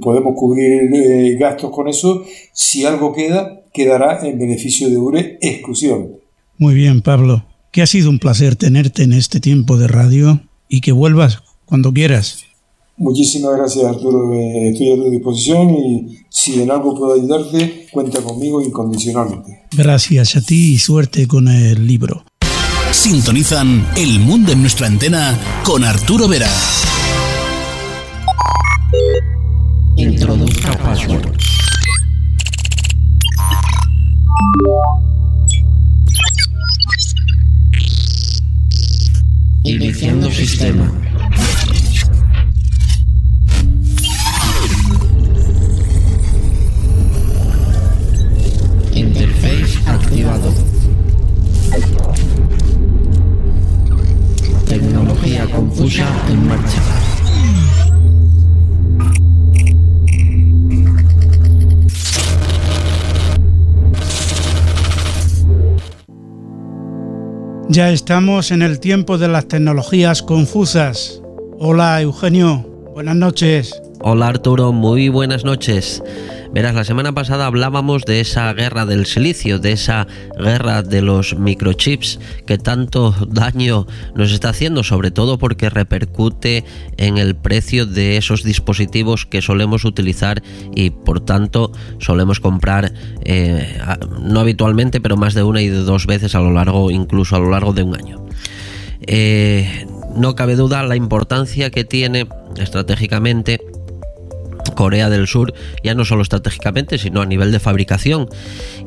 podemos cubrir eh, gastos con eso, si algo queda, quedará en beneficio de URE exclusivamente. Muy bien, Pablo, que ha sido un placer tenerte en este tiempo de radio y que vuelvas cuando quieras. Muchísimas gracias Arturo, eh, estoy a tu disposición y si en algo puedo ayudarte, cuenta conmigo incondicionalmente. Gracias a ti y suerte con el libro. Sintonizan El Mundo en nuestra antena con Arturo Vera. Introduzca password. Ya estamos en el tiempo de las tecnologías confusas. Hola Eugenio, buenas noches. Hola Arturo, muy buenas noches. Verás, la semana pasada hablábamos de esa guerra del silicio, de esa guerra de los microchips que tanto daño nos está haciendo, sobre todo porque repercute en el precio de esos dispositivos que solemos utilizar y por tanto solemos comprar eh, no habitualmente, pero más de una y de dos veces a lo largo, incluso a lo largo de un año. Eh, no cabe duda la importancia que tiene estratégicamente Corea del Sur, ya no solo estratégicamente, sino a nivel de fabricación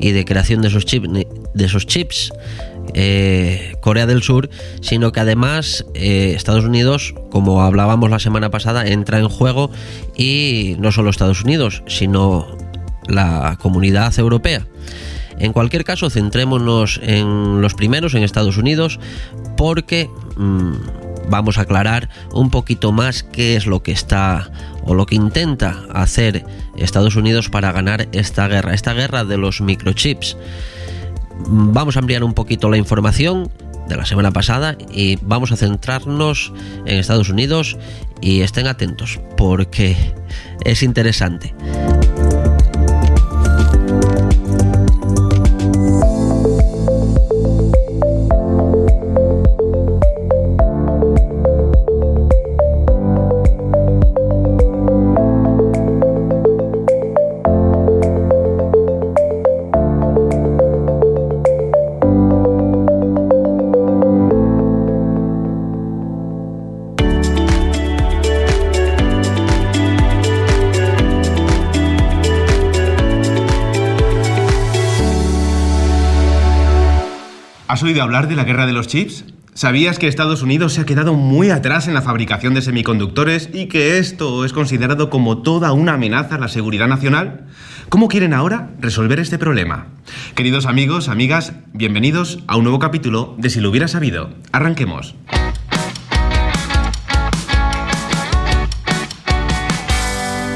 y de creación de esos, chips, de esos chips. Eh, Corea del Sur, sino que además eh, Estados Unidos, como hablábamos la semana pasada, entra en juego y no solo Estados Unidos, sino la comunidad europea. En cualquier caso, centrémonos en los primeros, en Estados Unidos, porque mm, vamos a aclarar un poquito más qué es lo que está o lo que intenta hacer Estados Unidos para ganar esta guerra, esta guerra de los microchips. Vamos a ampliar un poquito la información de la semana pasada y vamos a centrarnos en Estados Unidos y estén atentos porque es interesante. Oído hablar de la guerra de los chips? ¿Sabías que Estados Unidos se ha quedado muy atrás en la fabricación de semiconductores y que esto es considerado como toda una amenaza a la seguridad nacional? ¿Cómo quieren ahora resolver este problema? Queridos amigos, amigas, bienvenidos a un nuevo capítulo de Si lo hubiera sabido. Arranquemos.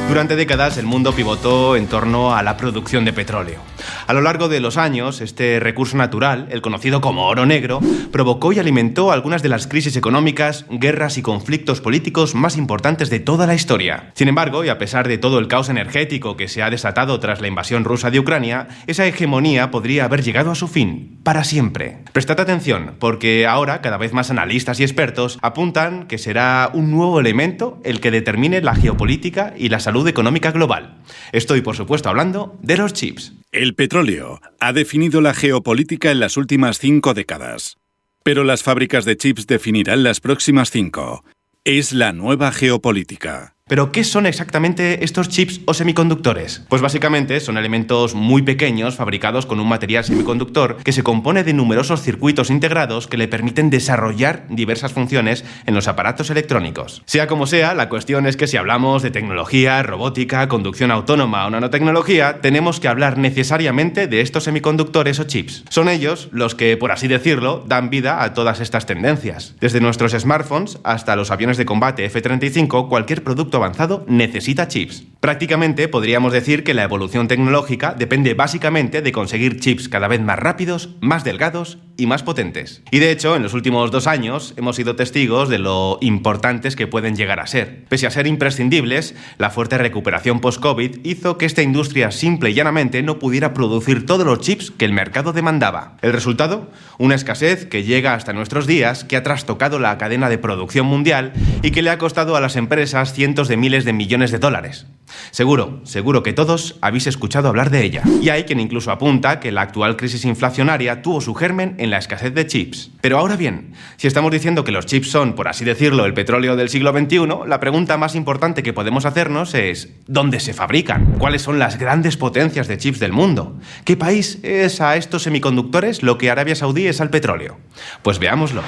Durante décadas el mundo pivotó en torno a la producción de petróleo. A lo largo de los años, este recurso natural, el conocido como oro negro, provocó y alimentó algunas de las crisis económicas, guerras y conflictos políticos más importantes de toda la historia. Sin embargo, y a pesar de todo el caos energético que se ha desatado tras la invasión rusa de Ucrania, esa hegemonía podría haber llegado a su fin, para siempre. Prestad atención, porque ahora cada vez más analistas y expertos apuntan que será un nuevo elemento el que determine la geopolítica y la salud económica global. Estoy, por supuesto, hablando de los chips. El petróleo ha definido la geopolítica en las últimas cinco décadas. Pero las fábricas de chips definirán las próximas cinco. Es la nueva geopolítica. Pero, ¿qué son exactamente estos chips o semiconductores? Pues básicamente son elementos muy pequeños fabricados con un material semiconductor que se compone de numerosos circuitos integrados que le permiten desarrollar diversas funciones en los aparatos electrónicos. Sea como sea, la cuestión es que si hablamos de tecnología, robótica, conducción autónoma o nanotecnología, tenemos que hablar necesariamente de estos semiconductores o chips. Son ellos los que, por así decirlo, dan vida a todas estas tendencias. Desde nuestros smartphones hasta los aviones de combate F-35, cualquier producto avanzado necesita chips. Prácticamente podríamos decir que la evolución tecnológica depende básicamente de conseguir chips cada vez más rápidos, más delgados y más potentes. Y de hecho, en los últimos dos años hemos sido testigos de lo importantes que pueden llegar a ser. Pese a ser imprescindibles, la fuerte recuperación post-COVID hizo que esta industria simple y llanamente no pudiera producir todos los chips que el mercado demandaba. El resultado, una escasez que llega hasta nuestros días, que ha trastocado la cadena de producción mundial y que le ha costado a las empresas cientos de miles de millones de dólares. Seguro, seguro que todos habéis escuchado hablar de ella. Y hay quien incluso apunta que la actual crisis inflacionaria tuvo su germen en la escasez de chips. Pero ahora bien, si estamos diciendo que los chips son, por así decirlo, el petróleo del siglo XXI, la pregunta más importante que podemos hacernos es ¿dónde se fabrican? ¿Cuáles son las grandes potencias de chips del mundo? ¿Qué país es a estos semiconductores lo que Arabia Saudí es al petróleo? Pues veámoslo.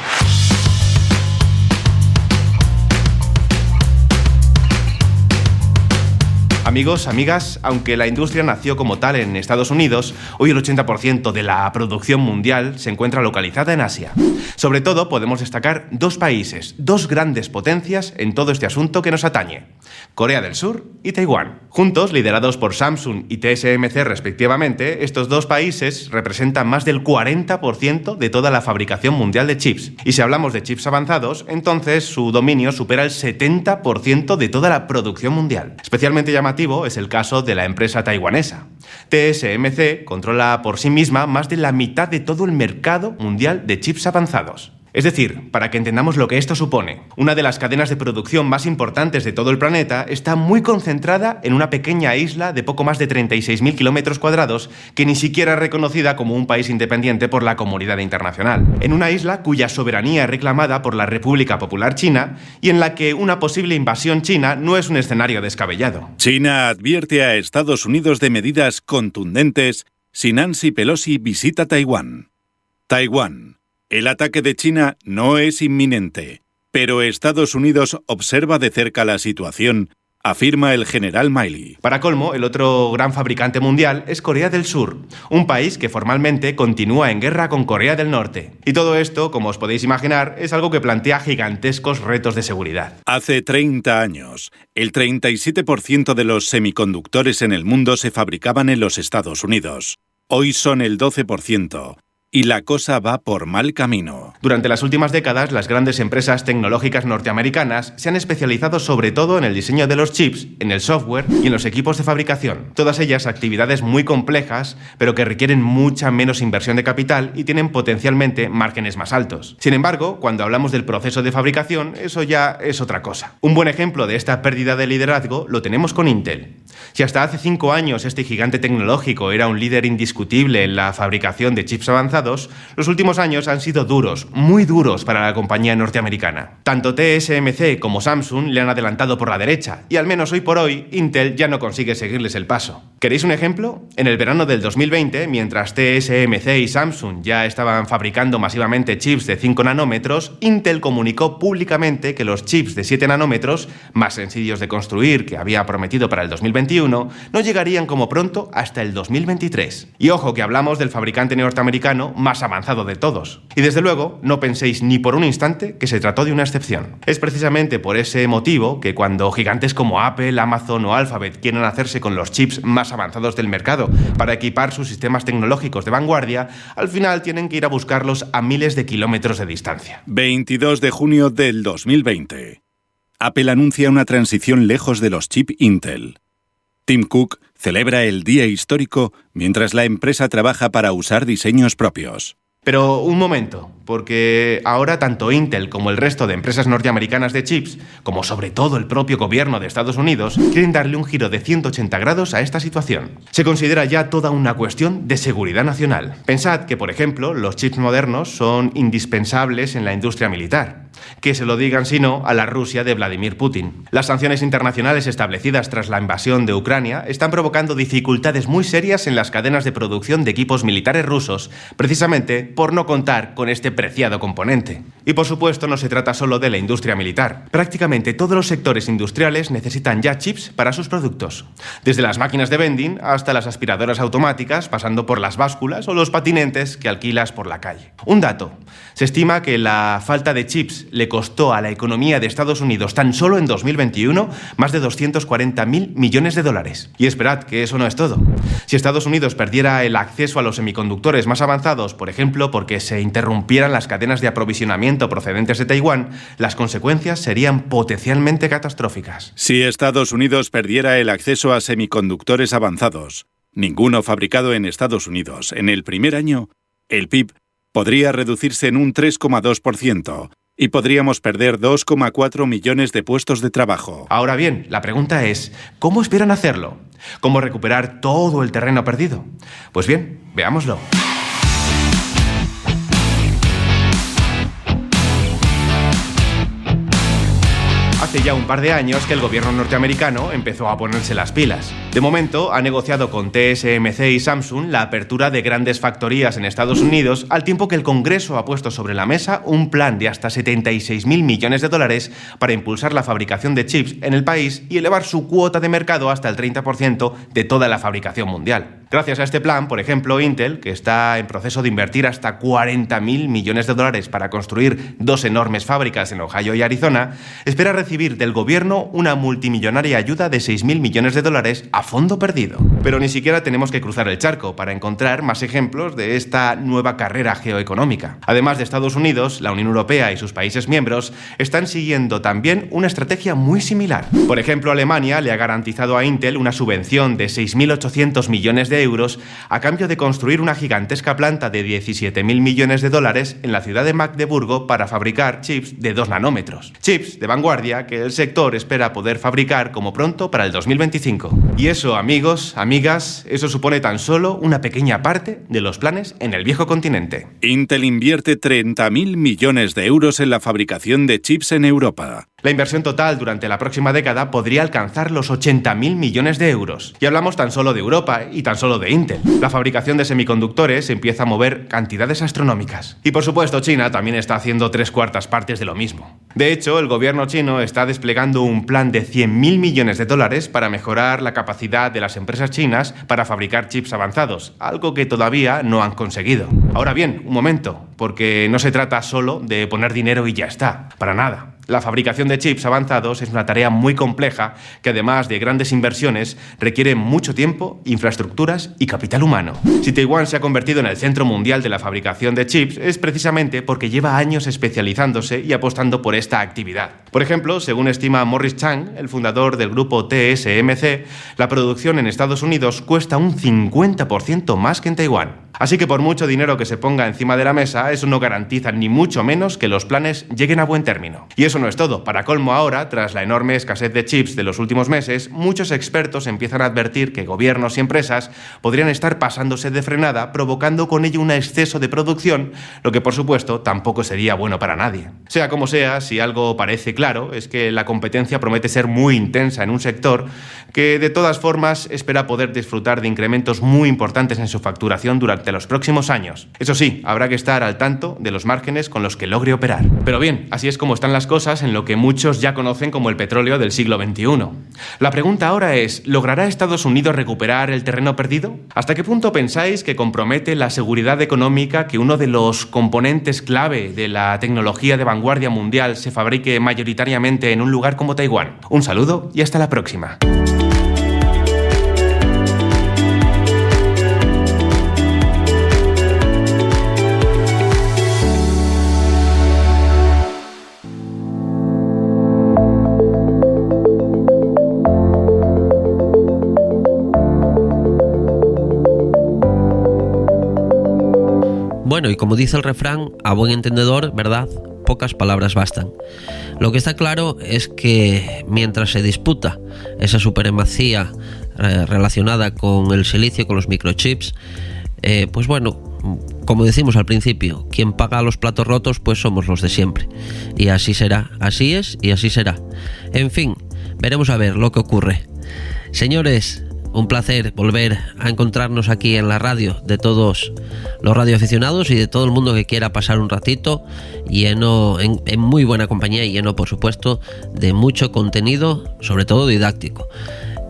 Amigos, amigas, aunque la industria nació como tal en Estados Unidos, hoy el 80% de la producción mundial se encuentra localizada en Asia. Sobre todo podemos destacar dos países, dos grandes potencias en todo este asunto que nos atañe. Corea del Sur y Taiwán. Juntos, liderados por Samsung y TSMC respectivamente, estos dos países representan más del 40% de toda la fabricación mundial de chips. Y si hablamos de chips avanzados, entonces su dominio supera el 70% de toda la producción mundial. Especialmente llamativo es el caso de la empresa taiwanesa. TSMC controla por sí misma más de la mitad de todo el mercado mundial de chips avanzados. Es decir, para que entendamos lo que esto supone, una de las cadenas de producción más importantes de todo el planeta está muy concentrada en una pequeña isla de poco más de 36.000 kilómetros cuadrados que ni siquiera es reconocida como un país independiente por la comunidad internacional. En una isla cuya soberanía es reclamada por la República Popular China y en la que una posible invasión china no es un escenario descabellado. China advierte a Estados Unidos de medidas contundentes si Nancy Pelosi visita Taiwán. Taiwán. El ataque de China no es inminente, pero Estados Unidos observa de cerca la situación, afirma el general Miley. Para colmo, el otro gran fabricante mundial es Corea del Sur, un país que formalmente continúa en guerra con Corea del Norte. Y todo esto, como os podéis imaginar, es algo que plantea gigantescos retos de seguridad. Hace 30 años, el 37% de los semiconductores en el mundo se fabricaban en los Estados Unidos. Hoy son el 12% y la cosa va por mal camino. Durante las últimas décadas, las grandes empresas tecnológicas norteamericanas se han especializado sobre todo en el diseño de los chips, en el software y en los equipos de fabricación. Todas ellas actividades muy complejas, pero que requieren mucha menos inversión de capital y tienen potencialmente márgenes más altos. Sin embargo, cuando hablamos del proceso de fabricación, eso ya es otra cosa. Un buen ejemplo de esta pérdida de liderazgo lo tenemos con Intel. Si hasta hace cinco años este gigante tecnológico era un líder indiscutible en la fabricación de chips avanzados, los últimos años han sido duros, muy duros para la compañía norteamericana. Tanto TSMC como Samsung le han adelantado por la derecha, y al menos hoy por hoy Intel ya no consigue seguirles el paso. ¿Queréis un ejemplo? En el verano del 2020, mientras TSMC y Samsung ya estaban fabricando masivamente chips de 5 nanómetros, Intel comunicó públicamente que los chips de 7 nanómetros, más sencillos de construir que había prometido para el 2021, no llegarían como pronto hasta el 2023. Y ojo que hablamos del fabricante norteamericano más avanzado de todos. Y desde luego, no penséis ni por un instante que se trató de una excepción. Es precisamente por ese motivo que cuando gigantes como Apple, Amazon o Alphabet quieren hacerse con los chips más avanzados del mercado para equipar sus sistemas tecnológicos de vanguardia, al final tienen que ir a buscarlos a miles de kilómetros de distancia. 22 de junio del 2020. Apple anuncia una transición lejos de los chips Intel. Tim Cook celebra el día histórico mientras la empresa trabaja para usar diseños propios. Pero un momento, porque ahora tanto Intel como el resto de empresas norteamericanas de chips, como sobre todo el propio gobierno de Estados Unidos, quieren darle un giro de 180 grados a esta situación. Se considera ya toda una cuestión de seguridad nacional. Pensad que, por ejemplo, los chips modernos son indispensables en la industria militar. Que se lo digan, si no, a la Rusia de Vladimir Putin. Las sanciones internacionales establecidas tras la invasión de Ucrania están provocando dificultades muy serias en las cadenas de producción de equipos militares rusos, precisamente por no contar con este preciado componente. Y por supuesto no se trata solo de la industria militar. Prácticamente todos los sectores industriales necesitan ya chips para sus productos. Desde las máquinas de vending hasta las aspiradoras automáticas, pasando por las básculas o los patinentes que alquilas por la calle. Un dato. Se estima que la falta de chips le costó a la economía de Estados Unidos tan solo en 2021 más de 240 mil millones de dólares. Y esperad que eso no es todo. Si Estados Unidos perdiera el acceso a los semiconductores más avanzados, por ejemplo, porque se interrumpieran las cadenas de aprovisionamiento procedentes de Taiwán, las consecuencias serían potencialmente catastróficas. Si Estados Unidos perdiera el acceso a semiconductores avanzados, ninguno fabricado en Estados Unidos, en el primer año, el PIB podría reducirse en un 3,2% y podríamos perder 2,4 millones de puestos de trabajo. Ahora bien, la pregunta es, ¿cómo esperan hacerlo? ¿Cómo recuperar todo el terreno perdido? Pues bien, veámoslo. Hace ya un par de años que el gobierno norteamericano empezó a ponerse las pilas. De momento, ha negociado con TSMC y Samsung la apertura de grandes factorías en Estados Unidos, al tiempo que el Congreso ha puesto sobre la mesa un plan de hasta 76 mil millones de dólares para impulsar la fabricación de chips en el país y elevar su cuota de mercado hasta el 30% de toda la fabricación mundial. Gracias a este plan, por ejemplo, Intel, que está en proceso de invertir hasta 40 mil millones de dólares para construir dos enormes fábricas en Ohio y Arizona, espera recibir del gobierno una multimillonaria ayuda de 6 mil millones de dólares a fondo perdido. Pero ni siquiera tenemos que cruzar el charco para encontrar más ejemplos de esta nueva carrera geoeconómica. Además de Estados Unidos, la Unión Europea y sus países miembros están siguiendo también una estrategia muy similar. Por ejemplo, Alemania le ha garantizado a Intel una subvención de 6.800 millones euros a cambio de construir una gigantesca planta de 17.000 millones de dólares en la ciudad de Magdeburgo para fabricar chips de 2 nanómetros. Chips de vanguardia que el sector espera poder fabricar como pronto para el 2025. Y eso, amigos, amigas, eso supone tan solo una pequeña parte de los planes en el viejo continente. Intel invierte 30.000 millones de euros en la fabricación de chips en Europa. La inversión total durante la próxima década podría alcanzar los 80.000 millones de euros. Y hablamos tan solo de Europa y tan solo de Intel. La fabricación de semiconductores empieza a mover cantidades astronómicas. Y por supuesto China también está haciendo tres cuartas partes de lo mismo. De hecho, el gobierno chino está desplegando un plan de 100.000 millones de dólares para mejorar la capacidad de las empresas chinas para fabricar chips avanzados, algo que todavía no han conseguido. Ahora bien, un momento, porque no se trata solo de poner dinero y ya está, para nada. La fabricación de chips avanzados es una tarea muy compleja que además de grandes inversiones requiere mucho tiempo, infraestructuras y capital humano. Si Taiwán se ha convertido en el centro mundial de la fabricación de chips es precisamente porque lleva años especializándose y apostando por esta actividad. Por ejemplo, según estima Morris Chang, el fundador del grupo TSMC, la producción en Estados Unidos cuesta un 50% más que en Taiwán. Así que por mucho dinero que se ponga encima de la mesa, eso no garantiza ni mucho menos que los planes lleguen a buen término. Y eso no es todo. Para colmo ahora, tras la enorme escasez de chips de los últimos meses, muchos expertos empiezan a advertir que gobiernos y empresas podrían estar pasándose de frenada, provocando con ello un exceso de producción, lo que por supuesto tampoco sería bueno para nadie. Sea como sea, si algo parece claro, es que la competencia promete ser muy intensa en un sector que de todas formas espera poder disfrutar de incrementos muy importantes en su facturación durante los próximos años. Eso sí, habrá que estar al tanto de los márgenes con los que logre operar. Pero bien, así es como están las cosas en lo que muchos ya conocen como el petróleo del siglo XXI. La pregunta ahora es, ¿logrará Estados Unidos recuperar el terreno perdido? ¿Hasta qué punto pensáis que compromete la seguridad económica que uno de los componentes clave de la tecnología de vanguardia mundial se fabrique mayoritariamente en un lugar como Taiwán? Un saludo y hasta la próxima. Bueno, y como dice el refrán, a buen entendedor, ¿verdad? Pocas palabras bastan. Lo que está claro es que mientras se disputa esa supremacía eh, relacionada con el silicio, con los microchips, eh, pues bueno, como decimos al principio, quien paga los platos rotos pues somos los de siempre. Y así será, así es y así será. En fin, veremos a ver lo que ocurre. Señores, un placer volver a encontrarnos aquí en la radio de todos los radioaficionados y de todo el mundo que quiera pasar un ratito lleno en, muy buena compañía y lleno por supuesto de mucho contenido, sobre todo didáctico.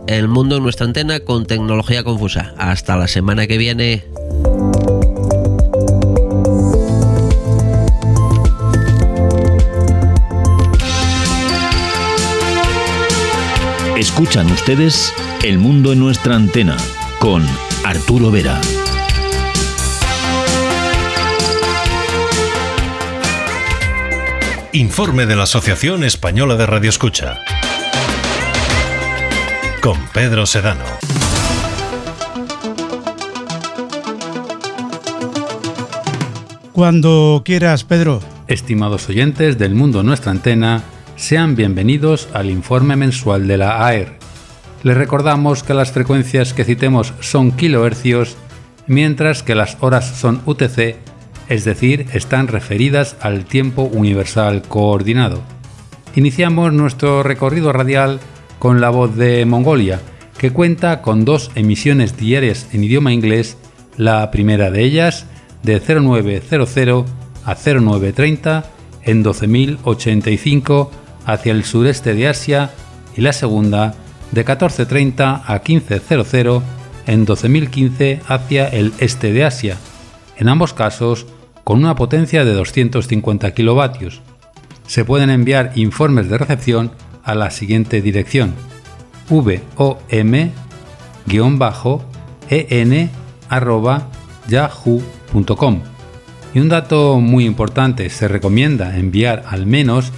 El mundo en nuestra antena con tecnología confusa. Hasta la semana que viene. Escuchan ustedes El mundo en nuestra antena con Arturo Vera. Informe de la Asociación Española de Radioescucha. Con Pedro Sedano. Cuando quieras, Pedro. Estimados oyentes del mundo nuestra antena, sean bienvenidos al informe mensual de la AER. Les recordamos que las frecuencias que citemos son kilohercios, mientras que las horas son UTC, es decir, están referidas al tiempo universal coordinado. Iniciamos nuestro recorrido radial con la voz de Mongolia, que cuenta con dos emisiones diarias en idioma inglés, la primera de ellas de 0900 a 0930 en 12085 hacia el sureste de Asia y la segunda de 14.30 a 15.00 en 12.015 hacia el este de Asia, en ambos casos con una potencia de 250 kilovatios. Se pueden enviar informes de recepción a la siguiente dirección vom-en.yahoo.com. Y un dato muy importante, se recomienda enviar al menos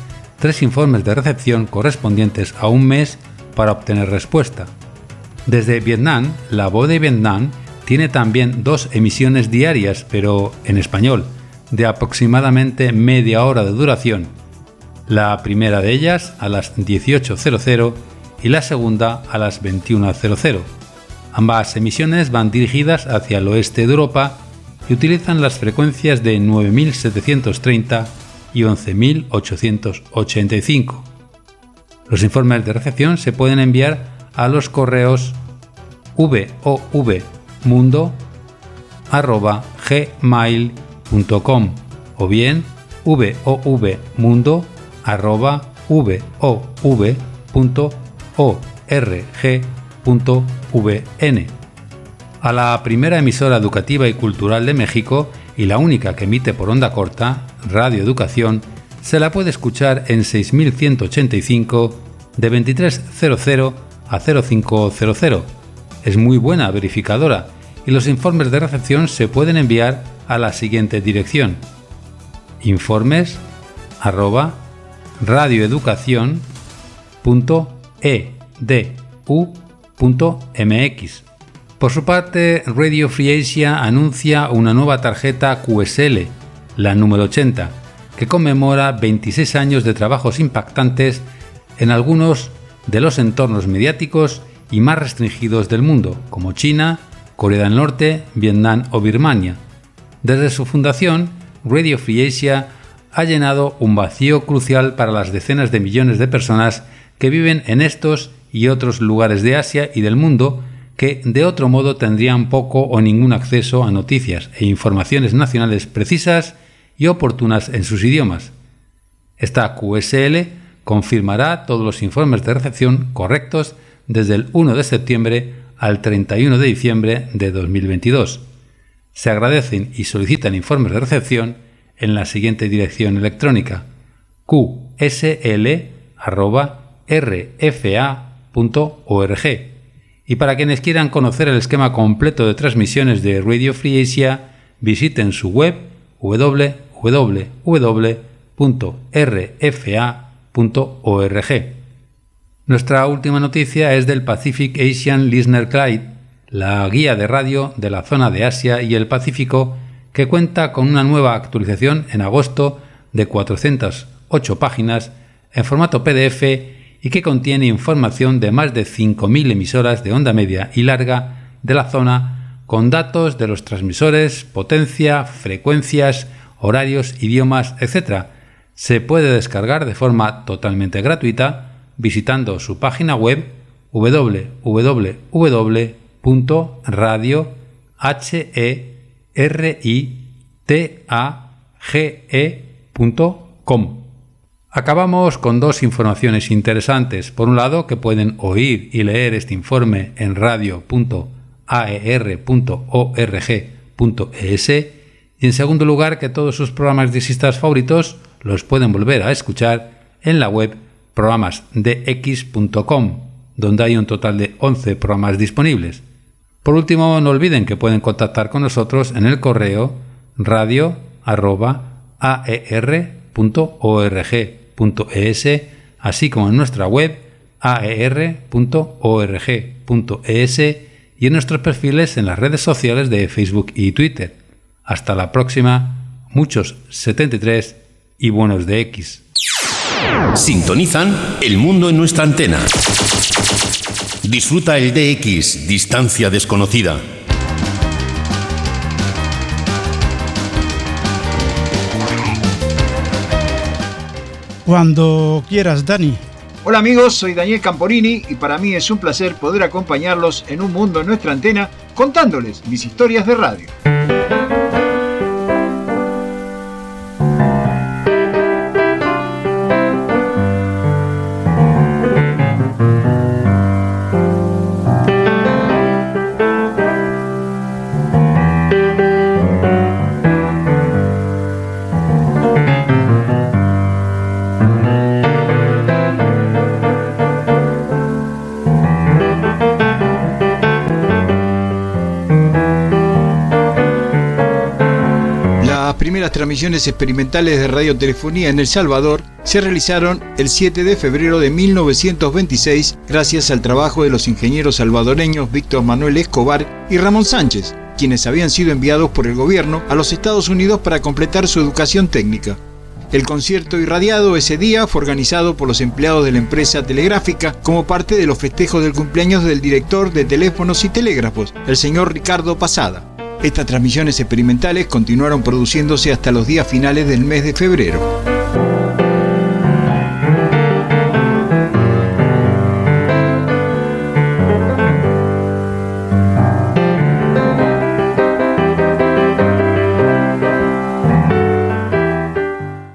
tres informes de recepción correspondientes a un mes para obtener respuesta. Desde Vietnam, la voz de Vietnam tiene también dos emisiones diarias, pero en español, de aproximadamente media hora de duración. La primera de ellas a las 18.00 y la segunda a las 21.00. Ambas emisiones van dirigidas hacia el oeste de Europa y utilizan las frecuencias de 9730 y 11.885. Los informes de recepción se pueden enviar a los correos vovmundo@gmail.com o bien vovmundo@vov.org.vn. A la primera emisora educativa y cultural de México y la única que emite por onda corta, Radio Educación, se la puede escuchar en 6185 de 2300 a 0500. Es muy buena verificadora y los informes de recepción se pueden enviar a la siguiente dirección: informes radioeducación.edu.mx. Por su parte, Radio Free Asia anuncia una nueva tarjeta QSL, la número 80, que conmemora 26 años de trabajos impactantes en algunos de los entornos mediáticos y más restringidos del mundo, como China, Corea del Norte, Vietnam o Birmania. Desde su fundación, Radio Free Asia ha llenado un vacío crucial para las decenas de millones de personas que viven en estos y otros lugares de Asia y del mundo que de otro modo tendrían poco o ningún acceso a noticias e informaciones nacionales precisas y oportunas en sus idiomas. Esta QSL confirmará todos los informes de recepción correctos desde el 1 de septiembre al 31 de diciembre de 2022. Se agradecen y solicitan informes de recepción en la siguiente dirección electrónica qsl.rfa.org y para quienes quieran conocer el esquema completo de transmisiones de Radio Free Asia, visiten su web www.rfa.org. Nuestra última noticia es del Pacific Asian Listener Guide, la guía de radio de la zona de Asia y el Pacífico, que cuenta con una nueva actualización en agosto de 408 páginas en formato PDF y que contiene información de más de 5.000 emisoras de onda media y larga de la zona con datos de los transmisores, potencia, frecuencias, horarios, idiomas, etc. Se puede descargar de forma totalmente gratuita visitando su página web www.radio.com. Acabamos con dos informaciones interesantes. Por un lado, que pueden oír y leer este informe en radio.aer.org.es y en segundo lugar, que todos sus programas diexistas favoritos los pueden volver a escuchar en la web programasdx.com, donde hay un total de 11 programas disponibles. Por último, no olviden que pueden contactar con nosotros en el correo radio.aer.org .es, así como en nuestra web aer.org.es y en nuestros perfiles en las redes sociales de Facebook y Twitter. Hasta la próxima, muchos 73 y buenos de X. Sintonizan El Mundo en nuestra antena. Disfruta el DX, distancia desconocida Cuando quieras, Dani. Hola amigos, soy Daniel Camporini y para mí es un placer poder acompañarlos en un mundo en nuestra antena contándoles mis historias de radio. Transmisiones experimentales de radiotelefonía en El Salvador se realizaron el 7 de febrero de 1926 gracias al trabajo de los ingenieros salvadoreños Víctor Manuel Escobar y Ramón Sánchez, quienes habían sido enviados por el gobierno a los Estados Unidos para completar su educación técnica. El concierto irradiado ese día fue organizado por los empleados de la empresa telegráfica como parte de los festejos del cumpleaños del director de teléfonos y telégrafos, el señor Ricardo Pasada. Estas transmisiones experimentales continuaron produciéndose hasta los días finales del mes de febrero.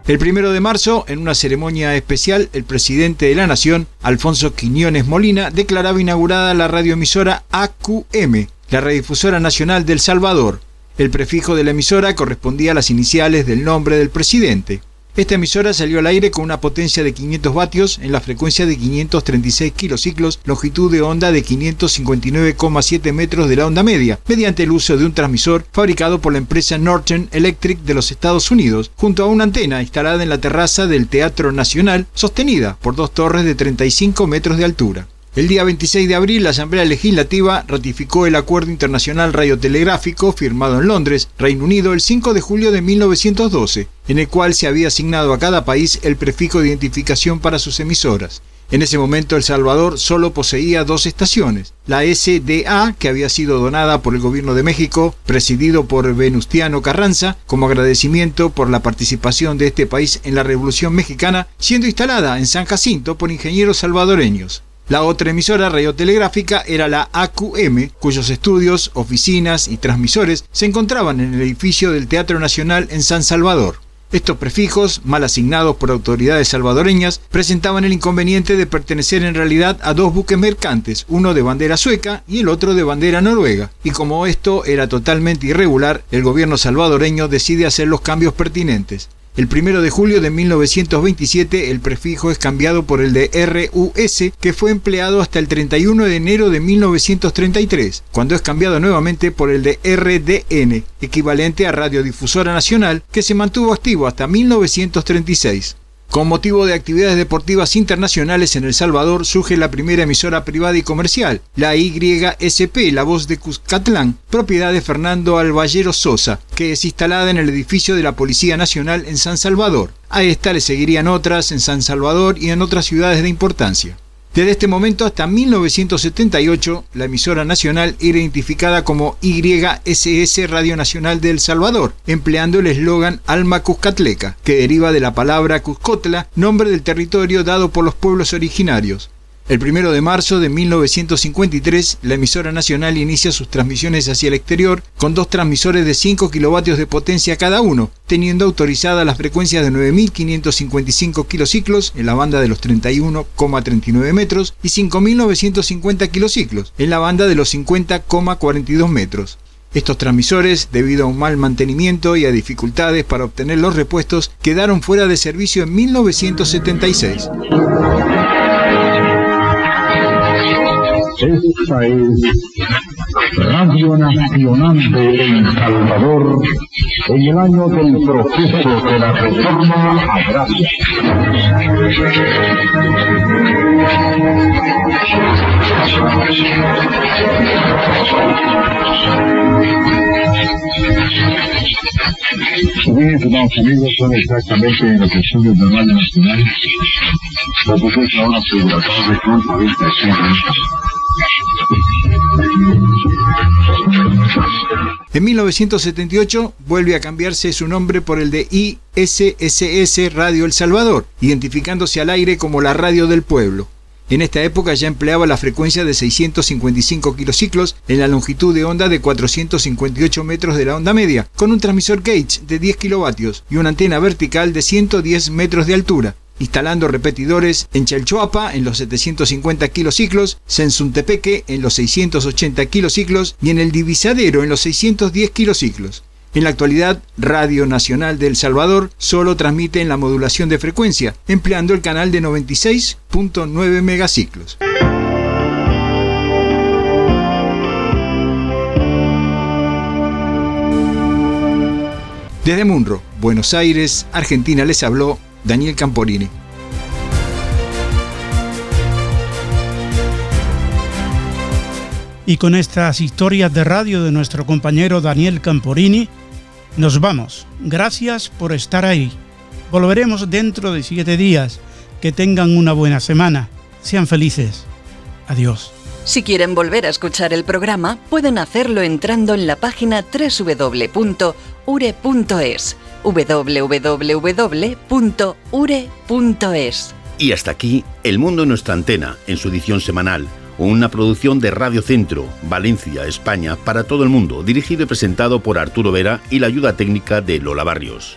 El primero de marzo, en una ceremonia especial, el presidente de la Nación, Alfonso Quiñones Molina, declaraba inaugurada la radioemisora AQM, la Radiodifusora Nacional del Salvador. El prefijo de la emisora correspondía a las iniciales del nombre del presidente. Esta emisora salió al aire con una potencia de 500 vatios en la frecuencia de 536 kilociclos, longitud de onda de 559,7 metros de la onda media, mediante el uso de un transmisor fabricado por la empresa Northern Electric de los Estados Unidos, junto a una antena instalada en la terraza del Teatro Nacional, sostenida por dos torres de 35 metros de altura. El día 26 de abril, la Asamblea Legislativa ratificó el Acuerdo Internacional Radiotelegráfico firmado en Londres, Reino Unido, el 5 de julio de 1912, en el cual se había asignado a cada país el prefijo de identificación para sus emisoras. En ese momento El Salvador solo poseía dos estaciones, la SDA, que había sido donada por el gobierno de México, presidido por Venustiano Carranza, como agradecimiento por la participación de este país en la Revolución Mexicana, siendo instalada en San Jacinto por ingenieros salvadoreños. La otra emisora radiotelegráfica era la AQM, cuyos estudios, oficinas y transmisores se encontraban en el edificio del Teatro Nacional en San Salvador. Estos prefijos, mal asignados por autoridades salvadoreñas, presentaban el inconveniente de pertenecer en realidad a dos buques mercantes, uno de bandera sueca y el otro de bandera noruega. Y como esto era totalmente irregular, el gobierno salvadoreño decide hacer los cambios pertinentes. El 1 de julio de 1927 el prefijo es cambiado por el de RUS, que fue empleado hasta el 31 de enero de 1933, cuando es cambiado nuevamente por el de RDN, equivalente a Radiodifusora Nacional, que se mantuvo activo hasta 1936. Con motivo de actividades deportivas internacionales en El Salvador surge la primera emisora privada y comercial, la YSP, La Voz de Cuscatlán, propiedad de Fernando Alballero Sosa, que es instalada en el edificio de la Policía Nacional en San Salvador. A esta le seguirían otras en San Salvador y en otras ciudades de importancia. Desde este momento hasta 1978, la emisora nacional era identificada como YSS Radio Nacional de El Salvador, empleando el eslogan Alma Cuscatleca, que deriva de la palabra Cuscotla, nombre del territorio dado por los pueblos originarios. El primero de marzo de 1953, la emisora nacional inicia sus transmisiones hacia el exterior con dos transmisores de 5 kilovatios de potencia cada uno, teniendo autorizada las frecuencias de 9.555 kilociclos en la banda de los 31,39 metros y 5.950 kilociclos en la banda de los 50,42 metros. Estos transmisores, debido a un mal mantenimiento y a dificultades para obtener los repuestos, quedaron fuera de servicio en 1976. Esta es Radio Nacional de El Salvador en el año del proceso de la reforma agraria. Bien, estimados amigos, son exactamente los estudios de Radio Nacional. Las 18 horas de la tarde con 47 En 1978 vuelve a cambiarse su nombre por el de ISSS Radio El Salvador, identificándose al aire como la radio del pueblo. En esta época ya empleaba la frecuencia de 655 kilociclos en la longitud de onda de 458 metros de la onda media, con un transmisor Gauge de 10 kilovatios y una antena vertical de 110 metros de altura instalando repetidores en Chalchuapa en los 750 kilociclos, Sensuntepeque en los 680 kilociclos y en el Divisadero en los 610 kilociclos. En la actualidad, Radio Nacional de El Salvador solo transmite en la modulación de frecuencia, empleando el canal de 96.9 megaciclos. Desde Munro, Buenos Aires, Argentina, les habló Daniel Camporini. Y con estas historias de radio de nuestro compañero Daniel Camporini, nos vamos. Gracias por estar ahí. Volveremos dentro de siete días. Que tengan una buena semana. Sean felices. Adiós. Si quieren volver a escuchar el programa, pueden hacerlo entrando en la página www.ure.es www.ure.es. Y hasta aquí El Mundo en nuestra antena, en su edición semanal. Una producción de Radio Centro, Valencia, España, para todo el mundo, dirigido y presentado por Arturo Vera y la ayuda técnica de Lola Barrios.